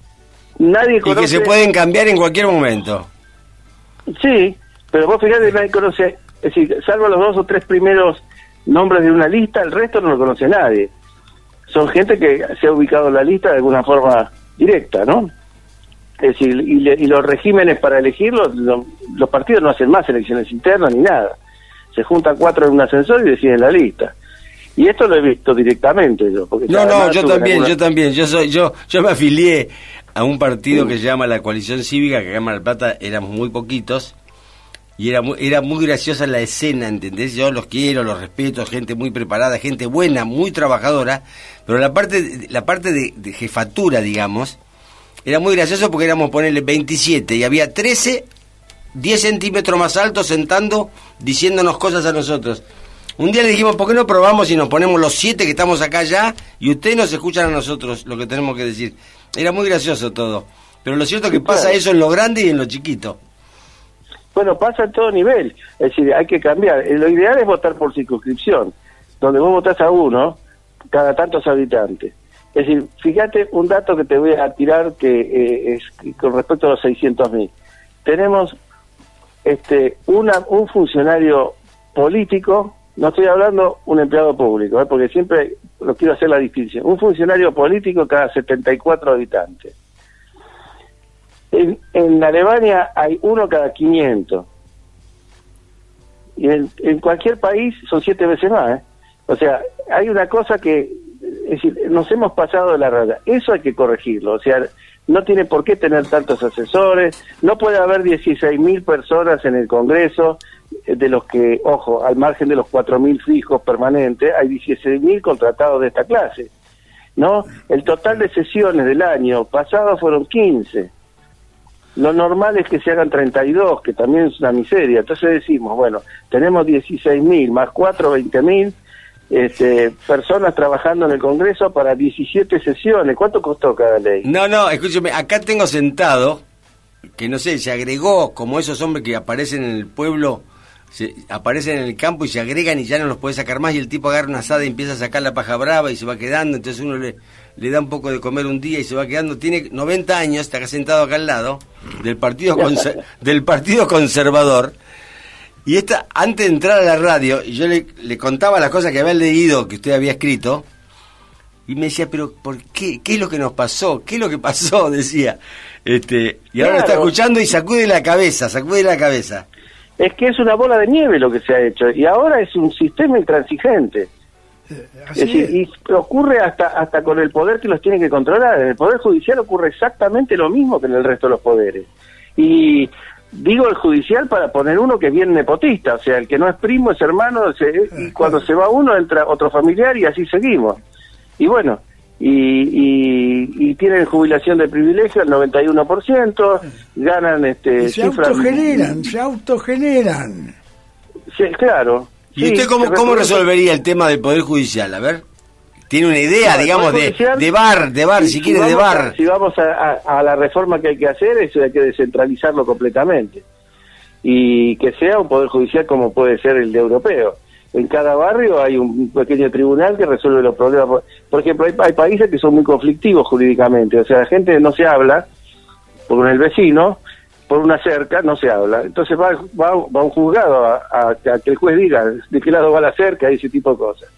nadie conoce... Y que se pueden cambiar en cualquier momento. Sí, pero vos fíjate, nadie conoce, es decir, salvo los dos o tres primeros nombres de una lista, el resto no lo conoce nadie. Son gente que se ha ubicado en la lista de alguna forma directa, ¿no? Es decir, y, los regímenes para elegirlos, los partidos no hacen más elecciones internas ni nada. Se juntan cuatro en un ascensor y deciden la lista. Y esto lo he visto directamente yo. Porque no, no, yo también, yo también. Yo soy, yo, yo me afilié a un partido que se llama la Coalición Cívica, que acá en Mar Plata éramos muy poquitos, y era muy, era muy graciosa la escena, ¿entendés? Yo los quiero, los respeto, gente muy preparada, gente buena, muy trabajadora, pero la parte, la parte de, jefatura, digamos, era muy gracioso porque éramos ponerle 27 y había 13, 10 centímetros más altos sentando, diciéndonos cosas a nosotros. Un día le dijimos, ¿por qué no probamos y nos ponemos los siete que estamos acá ya y ustedes nos escuchan a nosotros lo que tenemos que decir? Era muy gracioso todo. Pero lo cierto es que pasa eso en lo grande y en lo chiquito. Bueno, pasa en todo nivel. Es decir, hay que cambiar. Lo ideal es votar por circunscripción, donde vos votás a uno cada tantos habitantes. Es decir, fíjate un dato que te voy a tirar que eh, es con respecto a los 600.000. Tenemos este una, un funcionario político, no estoy hablando un empleado público, ¿eh? porque siempre lo quiero hacer la distinción, un funcionario político cada 74 habitantes. En, Alemania hay uno cada 500. Y en, cualquier país son siete veces más. ¿eh? O sea, hay una cosa que, es decir, nos hemos pasado de la raya. Eso hay que corregirlo. O sea, no tiene por qué tener tantos asesores. No puede haber 16.000 personas en el Congreso, eh, de los que, ojo, al margen de los 4.000 fijos permanentes, hay 16.000 contratados de esta clase. ¿No? El total de sesiones del año pasado fueron 15. Lo normal es que se hagan 32, que también es una miseria. Entonces decimos, bueno, tenemos 16.000 más 4, 20.000 este, personas trabajando en el Congreso para 17 sesiones. ¿Cuánto costó cada ley? No, no, escúcheme, acá tengo sentado, que no sé, se agregó como esos hombres que aparecen en el pueblo, se aparecen en el campo y se agregan y ya no los puede sacar más y el tipo agarra una asada y empieza a sacar la paja brava y se va quedando, entonces uno le le da un poco de comer un día y se va quedando. Tiene 90 años, está sentado acá al lado, del Partido, del partido Conservador. Y esta, antes de entrar a la radio, y yo le, le, contaba las cosas que había leído, que usted había escrito, y me decía, pero ¿por qué? ¿Qué es lo que nos pasó? ¿Qué es lo que pasó? Decía. Este, y ahora está escuchando y sacude la cabeza, sacude la cabeza. Es que es una bola de nieve lo que se ha hecho, y ahora es un sistema intransigente. Eh, es decir, y ocurre hasta hasta con el poder que los tiene que controlar. En el Poder Judicial ocurre exactamente lo mismo que en el resto de los poderes. Y digo el judicial para poner uno que es bien nepotista, o sea, el que no es primo es hermano, y cuando se va uno entra otro familiar y así seguimos. Y bueno, y, y, tienen jubilación de privilegio al 91%, ganan este... se autogeneran, se autogeneran. Sí, claro, ¿Y usted cómo, cómo resolvería el tema del Poder Judicial? A ver. Tiene una idea, digamos, de, de bar, de bar, si, quiere, de bar. si vamos a, la reforma que hay que hacer, eso hay que descentralizarlo completamente. Y que sea un Poder Judicial como puede ser el de europeo. En cada barrio hay un pequeño tribunal que resuelve los problemas. Por ejemplo, hay, hay países que son muy conflictivos jurídicamente. O sea, la gente no se habla con el vecino por una cerca no se habla. Entonces va, va, un juzgado a, que el juez diga de qué lado va la cerca y ese tipo de cosas.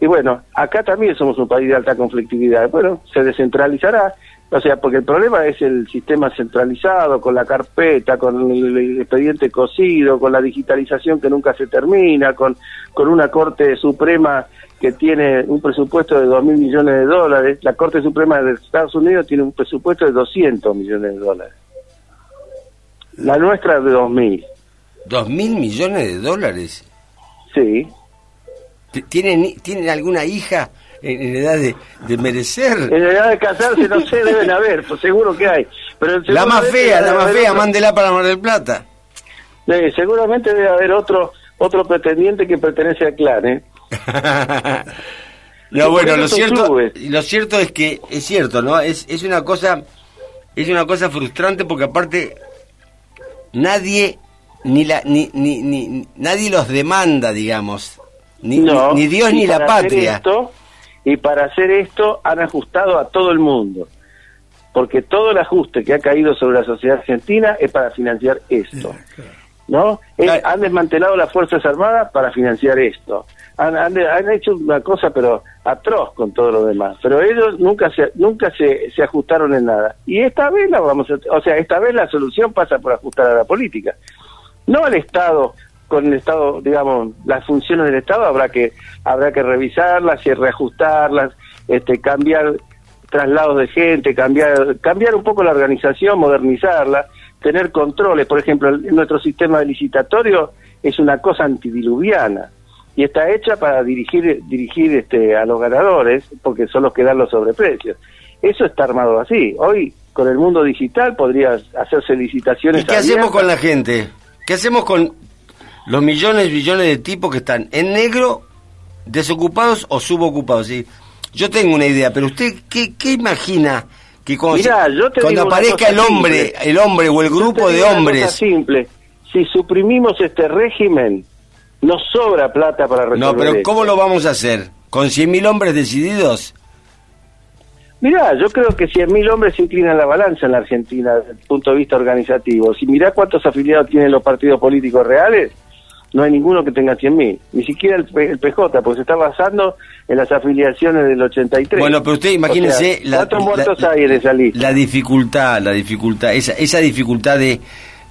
Y bueno, acá también somos un país de alta conflictividad. Bueno, se descentralizará, o sea, porque el problema es el sistema centralizado, con la carpeta, con el expediente cosido, con la digitalización que nunca se termina, con, con una Corte Suprema que tiene un presupuesto de dos mil millones de dólares. La Corte Suprema de Estados Unidos tiene un presupuesto de 200 millones de dólares. La nuestra es de 2.000. ¿2.000 millones de dólares? Sí. ¿Tienen, ¿tienen alguna hija en, edad de, merecer? En edad de casarse, no sé, deben haber, pues seguro que hay. Pero la más fea, la más fea, mándela para Mar del Plata. seguramente debe haber otro otro pretendiente que pertenece al clan, ¿eh? no, bueno, lo cierto, lo cierto es que es cierto, ¿no? Es, es una cosa es una cosa frustrante porque aparte nadie ni la ni, ni, ni nadie los demanda, digamos, ni, ni Dios ni la patria. y para hacer esto han ajustado a todo el mundo, porque todo el ajuste que ha caído sobre la sociedad argentina es para financiar esto. ¿No? han desmantelado las Fuerzas Armadas para financiar esto. Han, han, hecho una cosa pero atroz con todo lo demás, pero ellos nunca se nunca se, se ajustaron en nada. Y esta vez la vamos a, o sea, esta vez la solución pasa por ajustar a la política. No al Estado con el Estado, digamos, las funciones del Estado habrá que habrá que revisarlas y reajustarlas, este cambiar traslados de gente, cambiar cambiar un poco la organización, modernizarla, tener controles. Por ejemplo, nuestro sistema de licitatorio es una cosa antidiluviana y está hecha para dirigir dirigir este, a los ganadores porque son los que dan los sobreprecios. Eso está armado así. Hoy, con el mundo digital, podría hacerse licitaciones. ¿Y qué hacemos con la gente? ¿Qué hacemos con los millones y billones de tipos que están en negro, desocupados o subocupados? ¿sí? Yo tengo una idea, pero usted, ¿qué, qué imagina? Que cuando, cuando aparezca el hombre, el hombre o el grupo de hombres. simple. Si suprimimos este régimen, no sobra plata para resolver No, pero ¿cómo lo vamos a hacer? ¿Con 100.000 hombres decididos? Mirá, yo creo que 100.000 hombres se inclinan la balanza en la Argentina desde el punto de vista organizativo. Si mirá cuántos afiliados tienen los partidos políticos reales, no hay ninguno que tenga 100.000, ni siquiera el, PJ, porque se está basando en las afiliaciones del 83. Bueno, pero usted imagínese la, muertos hay en esa lista? La dificultad, la dificultad, esa, esa dificultad de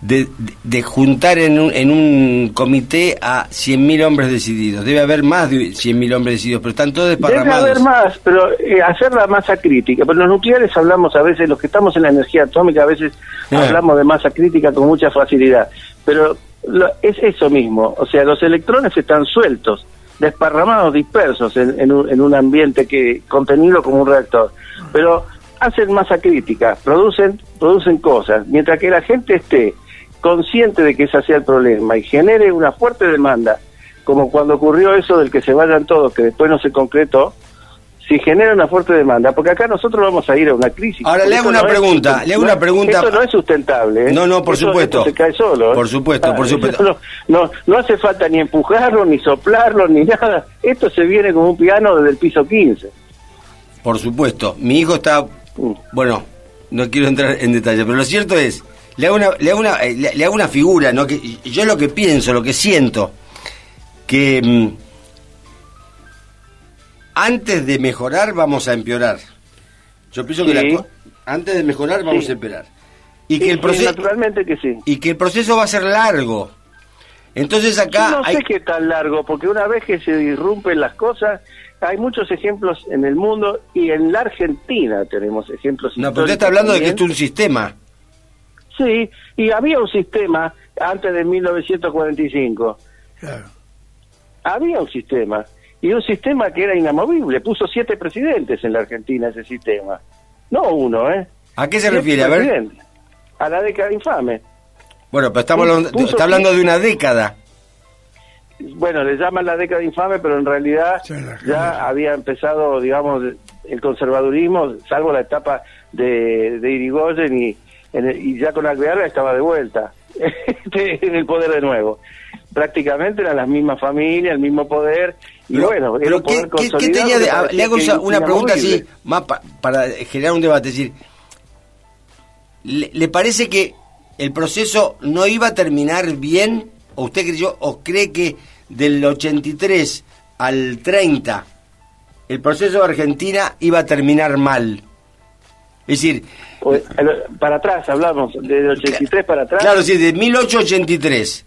de, de juntar en un, en un comité a 100.000 hombres decididos. Debe haber más de 100.000 hombres decididos, pero están todos desparramados. Debe haber más, pero eh, hacer la masa crítica. Pero los nucleares hablamos a veces, los que estamos en la energía atómica, a veces ah. hablamos de masa crítica con mucha facilidad. Pero es eso mismo, o sea, los electrones están sueltos, desparramados, dispersos en, en, un, en un ambiente que contenido como un reactor. Pero hacen masa crítica, producen, producen cosas, mientras que la gente esté consciente de que ese sea el problema y genere una fuerte demanda, como cuando ocurrió eso del que se vayan todos, que después no se concretó, si genera una fuerte demanda, porque acá nosotros vamos a ir a una crisis. Ahora le hago una pregunta, le hago una pregunta. Eso no es sustentable. ¿eh? No, no, por supuesto. se cae solo. ¿eh? Por supuesto, por supuesto. No, no, hace falta ni empujarlo, ni soplarlo, ni nada. Esto se viene como un piano desde el piso 15. Por supuesto. Mi hijo está, mm. bueno, no quiero entrar en detalle, pero lo cierto es le hago una, le hago una, eh, le, hago una figura, ¿no? Que yo lo que pienso, lo que siento, que mm, antes de mejorar vamos a empeorar. Yo pienso que antes de mejorar vamos a empeorar. Y que el proceso naturalmente que sí. Y que el proceso va a ser largo. Entonces acá no sé qué tan largo, porque una vez que se disrumpen las cosas, hay muchos ejemplos en el mundo y en la Argentina tenemos ejemplos. No, pero usted está hablando de que esto es un sistema. Sí, y había un sistema antes de 1945. Claro. Había un sistema. Y un sistema que era inamovible. Puso siete presidentes en la Argentina ese sistema. No uno, ¿eh? ¿A qué se refiere? A ver. A la década infame. Bueno, pero estamos hablando, está hablando de una década. Bueno, le llaman la década infame, pero en realidad ya había empezado, digamos, el conservadurismo, salvo la etapa de, de Irigoyen y, y ya con Alvear estaba de vuelta en el poder de nuevo. Prácticamente eran las mismas familias, el mismo poder, y bueno, pero ¿qué, tenía le hago una pregunta así, más para generar un debate, es decir, ¿le, parece que el proceso no iba a terminar bien? ¿O usted creyó, o cree que del 83 al 30 el proceso de Argentina iba a terminar mal? Es decir, para atrás hablamos, del 83 para atrás. Claro, sí, de 1883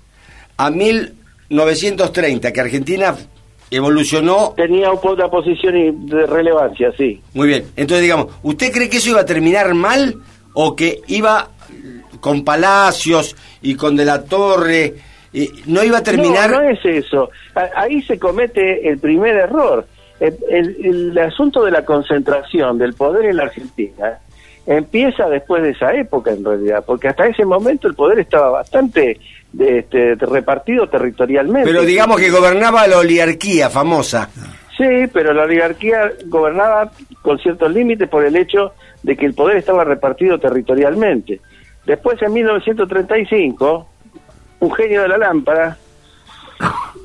a 1930, que Argentina evolucionó. Tenía una posición de relevancia, sí. Muy bien, entonces digamos, ¿usted cree que eso iba a terminar mal o que iba con Palacios y con De la Torre? no iba a terminar. No, no es eso. Ahí se comete el primer error. el, asunto de la concentración del poder en la Argentina empieza después de esa época en realidad, porque hasta ese momento el poder estaba bastante este, repartido territorialmente. Pero digamos que gobernaba la oligarquía famosa. Sí, pero la oligarquía gobernaba con ciertos límites por el hecho de que el poder estaba repartido territorialmente. Después, en 1935, un genio de la lámpara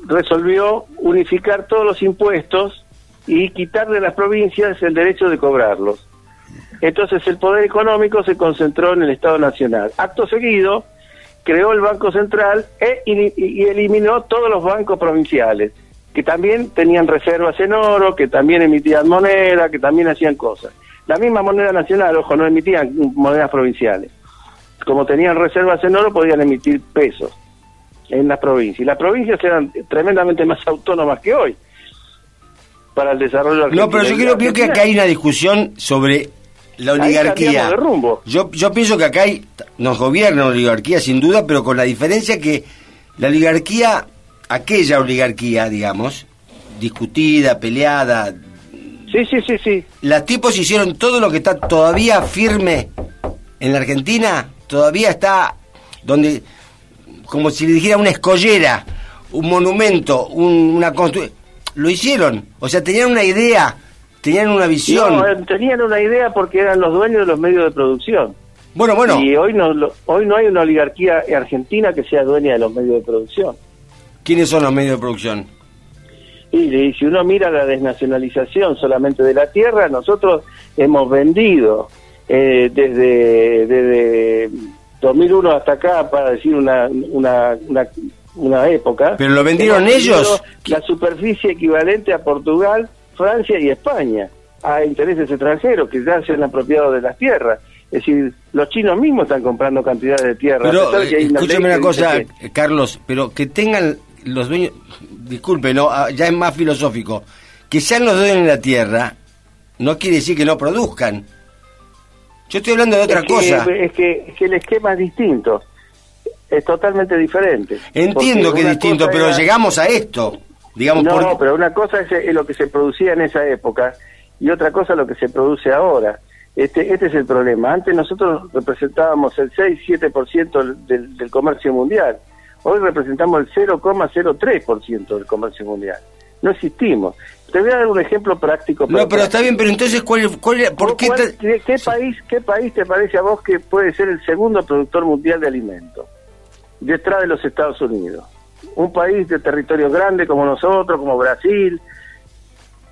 resolvió unificar todos los impuestos y quitar de las provincias el derecho de cobrarlos. Entonces el poder económico se concentró en el Estado Nacional. Acto seguido, creó el Banco Central e, y, eliminó todos los bancos provinciales, que también tenían reservas en oro, que también emitían moneda, que también hacían cosas. La misma moneda nacional, ojo, no emitían monedas provinciales. Como tenían reservas en oro, podían emitir pesos en las provincias. Y las provincias eran tremendamente más autónomas que hoy para el desarrollo No, pero yo creo, que acá hay una discusión sobre la oligarquía. De rumbo. Yo, yo pienso que acá hay, nos gobierna la oligarquía sin duda, pero con la diferencia que la oligarquía, aquella oligarquía, digamos, discutida, peleada. Sí, sí, sí, sí. Las tipos hicieron todo lo que está todavía firme en la Argentina, todavía está donde, como si le dijera una escollera, un monumento, una construcción. Lo hicieron, o sea, tenían una idea, tenían una visión. No, eh, tenían una idea porque eran los dueños de los medios de producción. Bueno, bueno. Y hoy no, hoy no hay una oligarquía argentina que sea dueña de los medios de producción. ¿Quiénes son los medios de producción? Y, si uno mira la desnacionalización solamente de la tierra, nosotros hemos vendido eh, desde, desde 2001 hasta acá, para decir una, una, una, época. ¿Pero lo vendieron ellos? La superficie equivalente a Portugal, Francia y España, a intereses extranjeros que ya se han apropiado de las tierras. Es decir, los chinos mismos están comprando cantidades de tierra. Pero, escúchame una cosa, Carlos, pero que tengan los dueños, disculpe, no, ah, ya es más filosófico, que sean los dueños de la tierra, no quiere decir que no produzcan. Yo estoy hablando de otra cosa. Es que, el esquema es distinto, es totalmente diferente. Entiendo que es distinto, pero llegamos a esto. Digamos, no, pero una cosa es, lo que se producía en esa época y otra cosa lo que se produce ahora. Este, este es el problema. Antes nosotros representábamos el 6-7% del, del comercio mundial. Hoy representamos el 0,03% del comercio mundial. No existimos. Te voy a dar un ejemplo práctico. No, pero está bien, pero entonces, ¿cuál, cuál, por qué, qué, país, ¿qué país te parece a vos que puede ser el segundo productor mundial de alimentos? Detrás de los Estados Unidos. Un país de territorio grande como nosotros, como Brasil,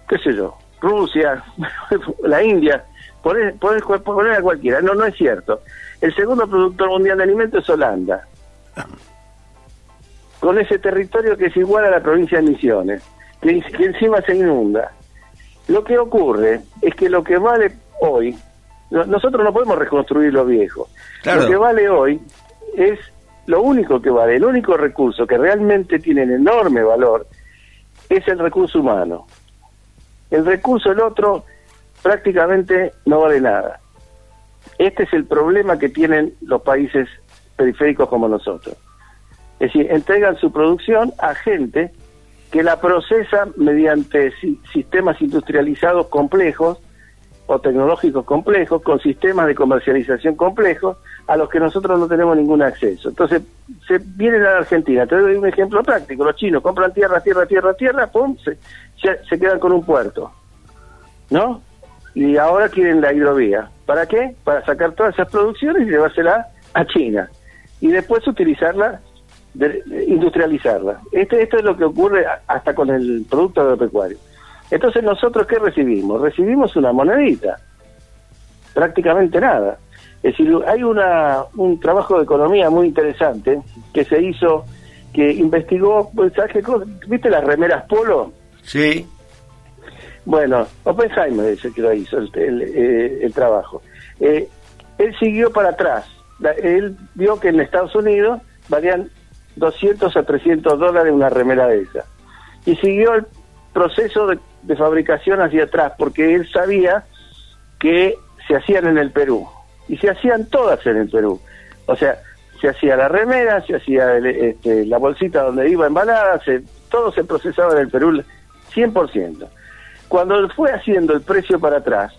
qué sé yo, Rusia, la India, poner, poner a cualquiera. No, no es cierto. El segundo productor mundial de alimentos es Holanda con ese territorio que es igual a la provincia de Misiones, que, encima se inunda. Lo que ocurre es que lo que vale hoy, nosotros no podemos reconstruir lo viejo, lo que vale hoy es lo único que vale, el único recurso que realmente tiene enorme valor es el recurso humano. El recurso, el otro, prácticamente no vale nada. Este es el problema que tienen los países periféricos como nosotros. Es decir, entregan su producción a gente que la procesa mediante sistemas industrializados complejos o tecnológicos complejos, con sistemas de comercialización complejos, a los que nosotros no tenemos ningún acceso. Entonces, se vienen a la Argentina. Te doy un ejemplo práctico. Los chinos compran tierra, tierra, tierra, tierra, pum, se, se quedan con un puerto. ¿No? Y ahora quieren la hidrovía. ¿Para qué? Para sacar todas esas producciones y llevársela a China. Y después utilizarla industrializarla. Este, esto es lo que ocurre hasta con el producto agropecuario. Entonces nosotros qué recibimos? Recibimos una monedita, prácticamente nada. Es decir, hay una, un trabajo de economía muy interesante que se hizo, que investigó, pues, ¿viste las remeras polo? Sí. Bueno, Oppenheimer es el que lo hizo, el, el, eh, trabajo. Eh, él siguió para atrás. Él vio que en Estados Unidos valían 200 a 300 dólares una remera de esa. Y siguió el proceso de, fabricación hacia atrás, porque él sabía que se hacían en el Perú. Y se hacían todas en el Perú. O sea, se hacía la remera, se hacía este, la bolsita donde iba embalada, se, todo se procesaba en el Perú 100%. Cuando fue haciendo el precio para atrás,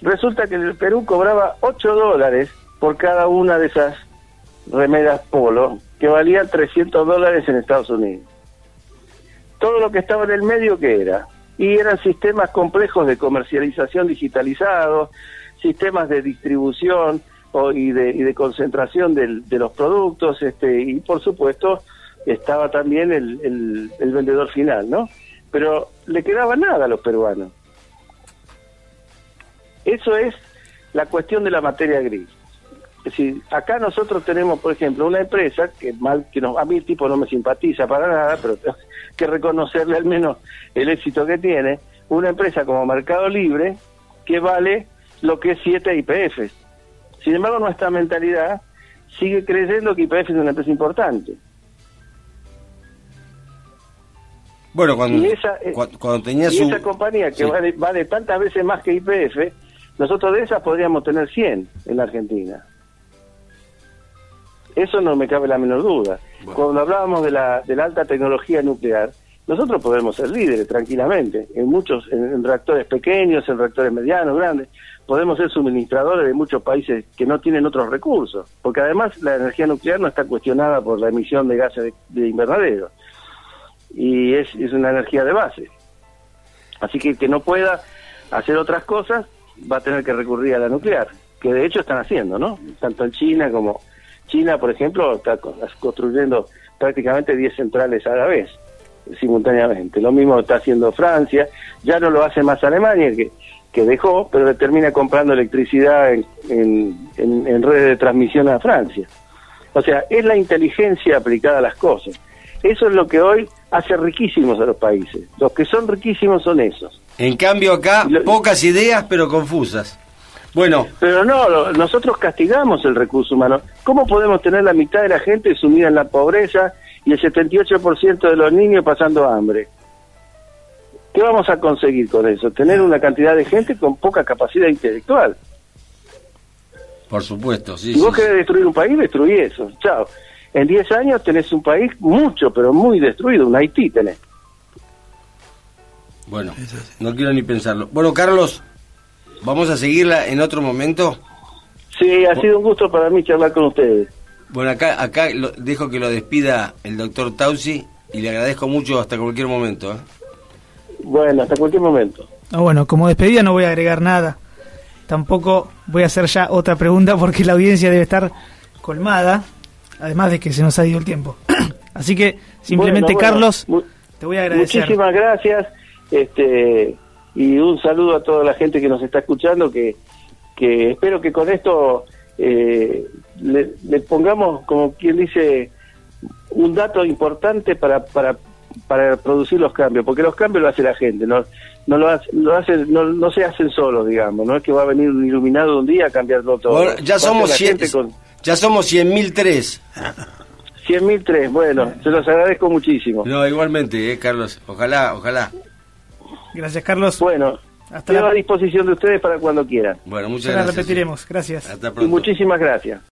resulta que el Perú cobraba 8 dólares por cada una de esas remeras polo que valían 300 dólares en Estados Unidos. Todo lo que estaba en el medio, ¿qué era? Y eran sistemas complejos de comercialización digitalizados, sistemas de distribución y, de, concentración de los productos, este, y por supuesto estaba también el, el vendedor final, ¿no? Pero le quedaba nada a los peruanos. Eso es la cuestión de la materia gris. Es decir, acá nosotros tenemos, por ejemplo, una empresa que mal que a mí el tipo no me simpatiza para nada, pero que reconocerle al menos el éxito que tiene, una empresa como Mercado Libre que vale lo que es 7 IPF. Sin embargo, nuestra mentalidad sigue creyendo que IPF es una empresa importante. Bueno, cuando, esa, eh, cuando, tenía esa compañía que vale, vale tantas veces más que IPF, Nosotros de esas podríamos tener 100 en la Argentina. Eso no me cabe la menor duda. Cuando hablábamos de la, de la alta tecnología nuclear, nosotros podemos ser líderes tranquilamente, en muchos, en, reactores pequeños, en reactores medianos, grandes, podemos ser suministradores de muchos países que no tienen otros recursos, porque además la energía nuclear no está cuestionada por la emisión de gases de, invernadero, y es, es una energía de base. Así que el que no pueda hacer otras cosas va a tener que recurrir a la nuclear, que de hecho están haciendo, ¿no? Tanto en China como China, por ejemplo, está construyendo prácticamente 10 centrales a la vez simultáneamente. Lo mismo está haciendo Francia, ya no lo hace más Alemania, que, que dejó, pero termina comprando electricidad en, en, redes de transmisión a Francia. O sea, es la inteligencia aplicada a las cosas. Eso es lo que hoy hace riquísimos a los países. Los que son riquísimos son esos. En cambio acá, pocas ideas pero confusas. Bueno. Pero no, nosotros castigamos el recurso humano. ¿Cómo podemos tener la mitad de la gente sumida en la pobreza y el 78% de los niños pasando hambre. ¿Qué vamos a conseguir con eso? Tener una cantidad de gente con poca capacidad intelectual. Por supuesto, sí. Si vos querés destruir un país, destruí eso. Chao. En 10 años tenés un país mucho, pero muy destruido. Un Haití tenés. Bueno, no quiero ni pensarlo. Bueno, Carlos, ¿vamos a seguirla en otro momento? Sí, ha sido un gusto para mí charlar con ustedes. Bueno, acá, acá dejo que lo despida el doctor Tausi y le agradezco mucho hasta cualquier momento. ¿eh? Bueno, hasta cualquier momento. Ah, bueno, como despedida no voy a agregar nada. Tampoco voy a hacer ya otra pregunta porque la audiencia debe estar colmada, además de que se nos ha ido el tiempo. Así que simplemente, Carlos, te voy a agradecer. Muchísimas gracias este, y un saludo a toda la gente que nos está escuchando, que, que espero que con esto eh, le, pongamos, como quien dice, un dato importante para, para, para producir los cambios, porque los cambios lo hace la gente, no, no lo, hace, lo hace, no, no se hacen solos, digamos, no es que va a venir un iluminado un día a cambiarlo todo. ya, somos cien, ya somos 100.000 100.003, bueno, se los agradezco muchísimo. No, igualmente, eh, Carlos, ojalá, ojalá. Gracias, Carlos. Bueno, Hasta a disposición de ustedes para cuando quieran. Bueno, muchas gracias. repetiremos. Gracias. Hasta pronto. muchísimas gracias.